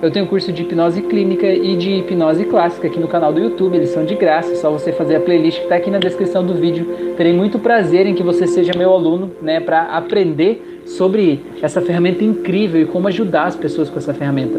eu tenho curso de hipnose clínica e de hipnose clássica aqui no canal do YouTube, eles são de graça, é só você fazer a playlist que está aqui na descrição do vídeo. Terei muito prazer em que você seja meu aluno, né, para aprender sobre essa ferramenta incrível e como ajudar as pessoas com essa ferramenta.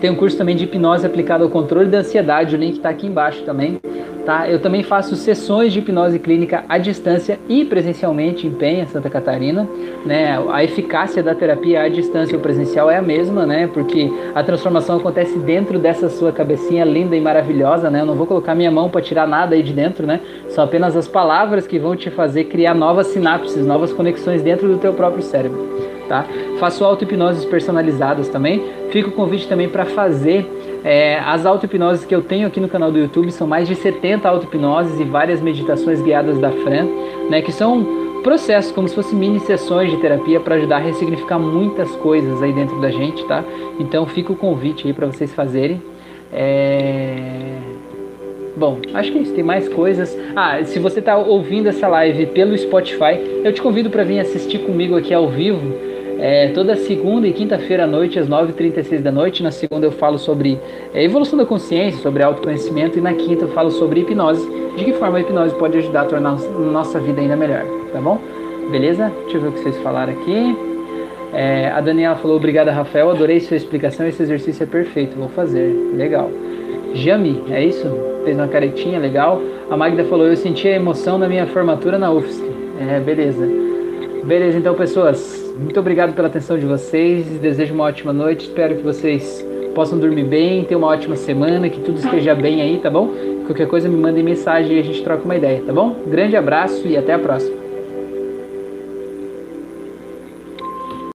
Tem um curso também de hipnose aplicada ao controle da ansiedade, o link está aqui embaixo também. Tá? Eu também faço sessões de hipnose clínica à distância e presencialmente em Penha, Santa Catarina. Né? A eficácia da terapia à distância ou presencial é a mesma, né? porque a transformação acontece dentro dessa sua cabecinha linda e maravilhosa. Né? Eu não vou colocar minha mão para tirar nada aí de dentro, né? são apenas as palavras que vão te fazer criar novas sinapses, novas conexões dentro do teu próprio cérebro. Tá? Faço auto-hipnoses personalizadas também. Fica o convite também para fazer é, as auto-hipnoses que eu tenho aqui no canal do YouTube são mais de 70 auto-hipnoses e várias meditações guiadas da Fran, né, que são processos como se fossem mini sessões de terapia para ajudar a ressignificar muitas coisas aí dentro da gente, tá? Então fica o convite aí para vocês fazerem. É... Bom, acho que é isso. Tem mais coisas. Ah, se você está ouvindo essa live pelo Spotify, eu te convido para vir assistir comigo aqui ao vivo é, toda segunda e quinta-feira à noite, às 9h36 da noite. Na segunda eu falo sobre é, evolução da consciência, sobre autoconhecimento. E na quinta eu falo sobre hipnose. De que forma a hipnose pode ajudar a tornar nossa vida ainda melhor, tá bom? Beleza? Deixa eu ver o que vocês falaram aqui. É, a Daniela falou, obrigada Rafael, adorei sua explicação, esse exercício é perfeito, vou fazer. Legal. Jami, é isso? Fez uma caretinha, legal. A Magda falou, eu senti a emoção na minha formatura na UFSC. É, beleza. Beleza, então pessoas, muito obrigado pela atenção de vocês. Desejo uma ótima noite. Espero que vocês possam dormir bem, ter uma ótima semana, que tudo esteja bem aí, tá bom? Qualquer coisa me mandem mensagem e a gente troca uma ideia, tá bom? Grande abraço e até a próxima.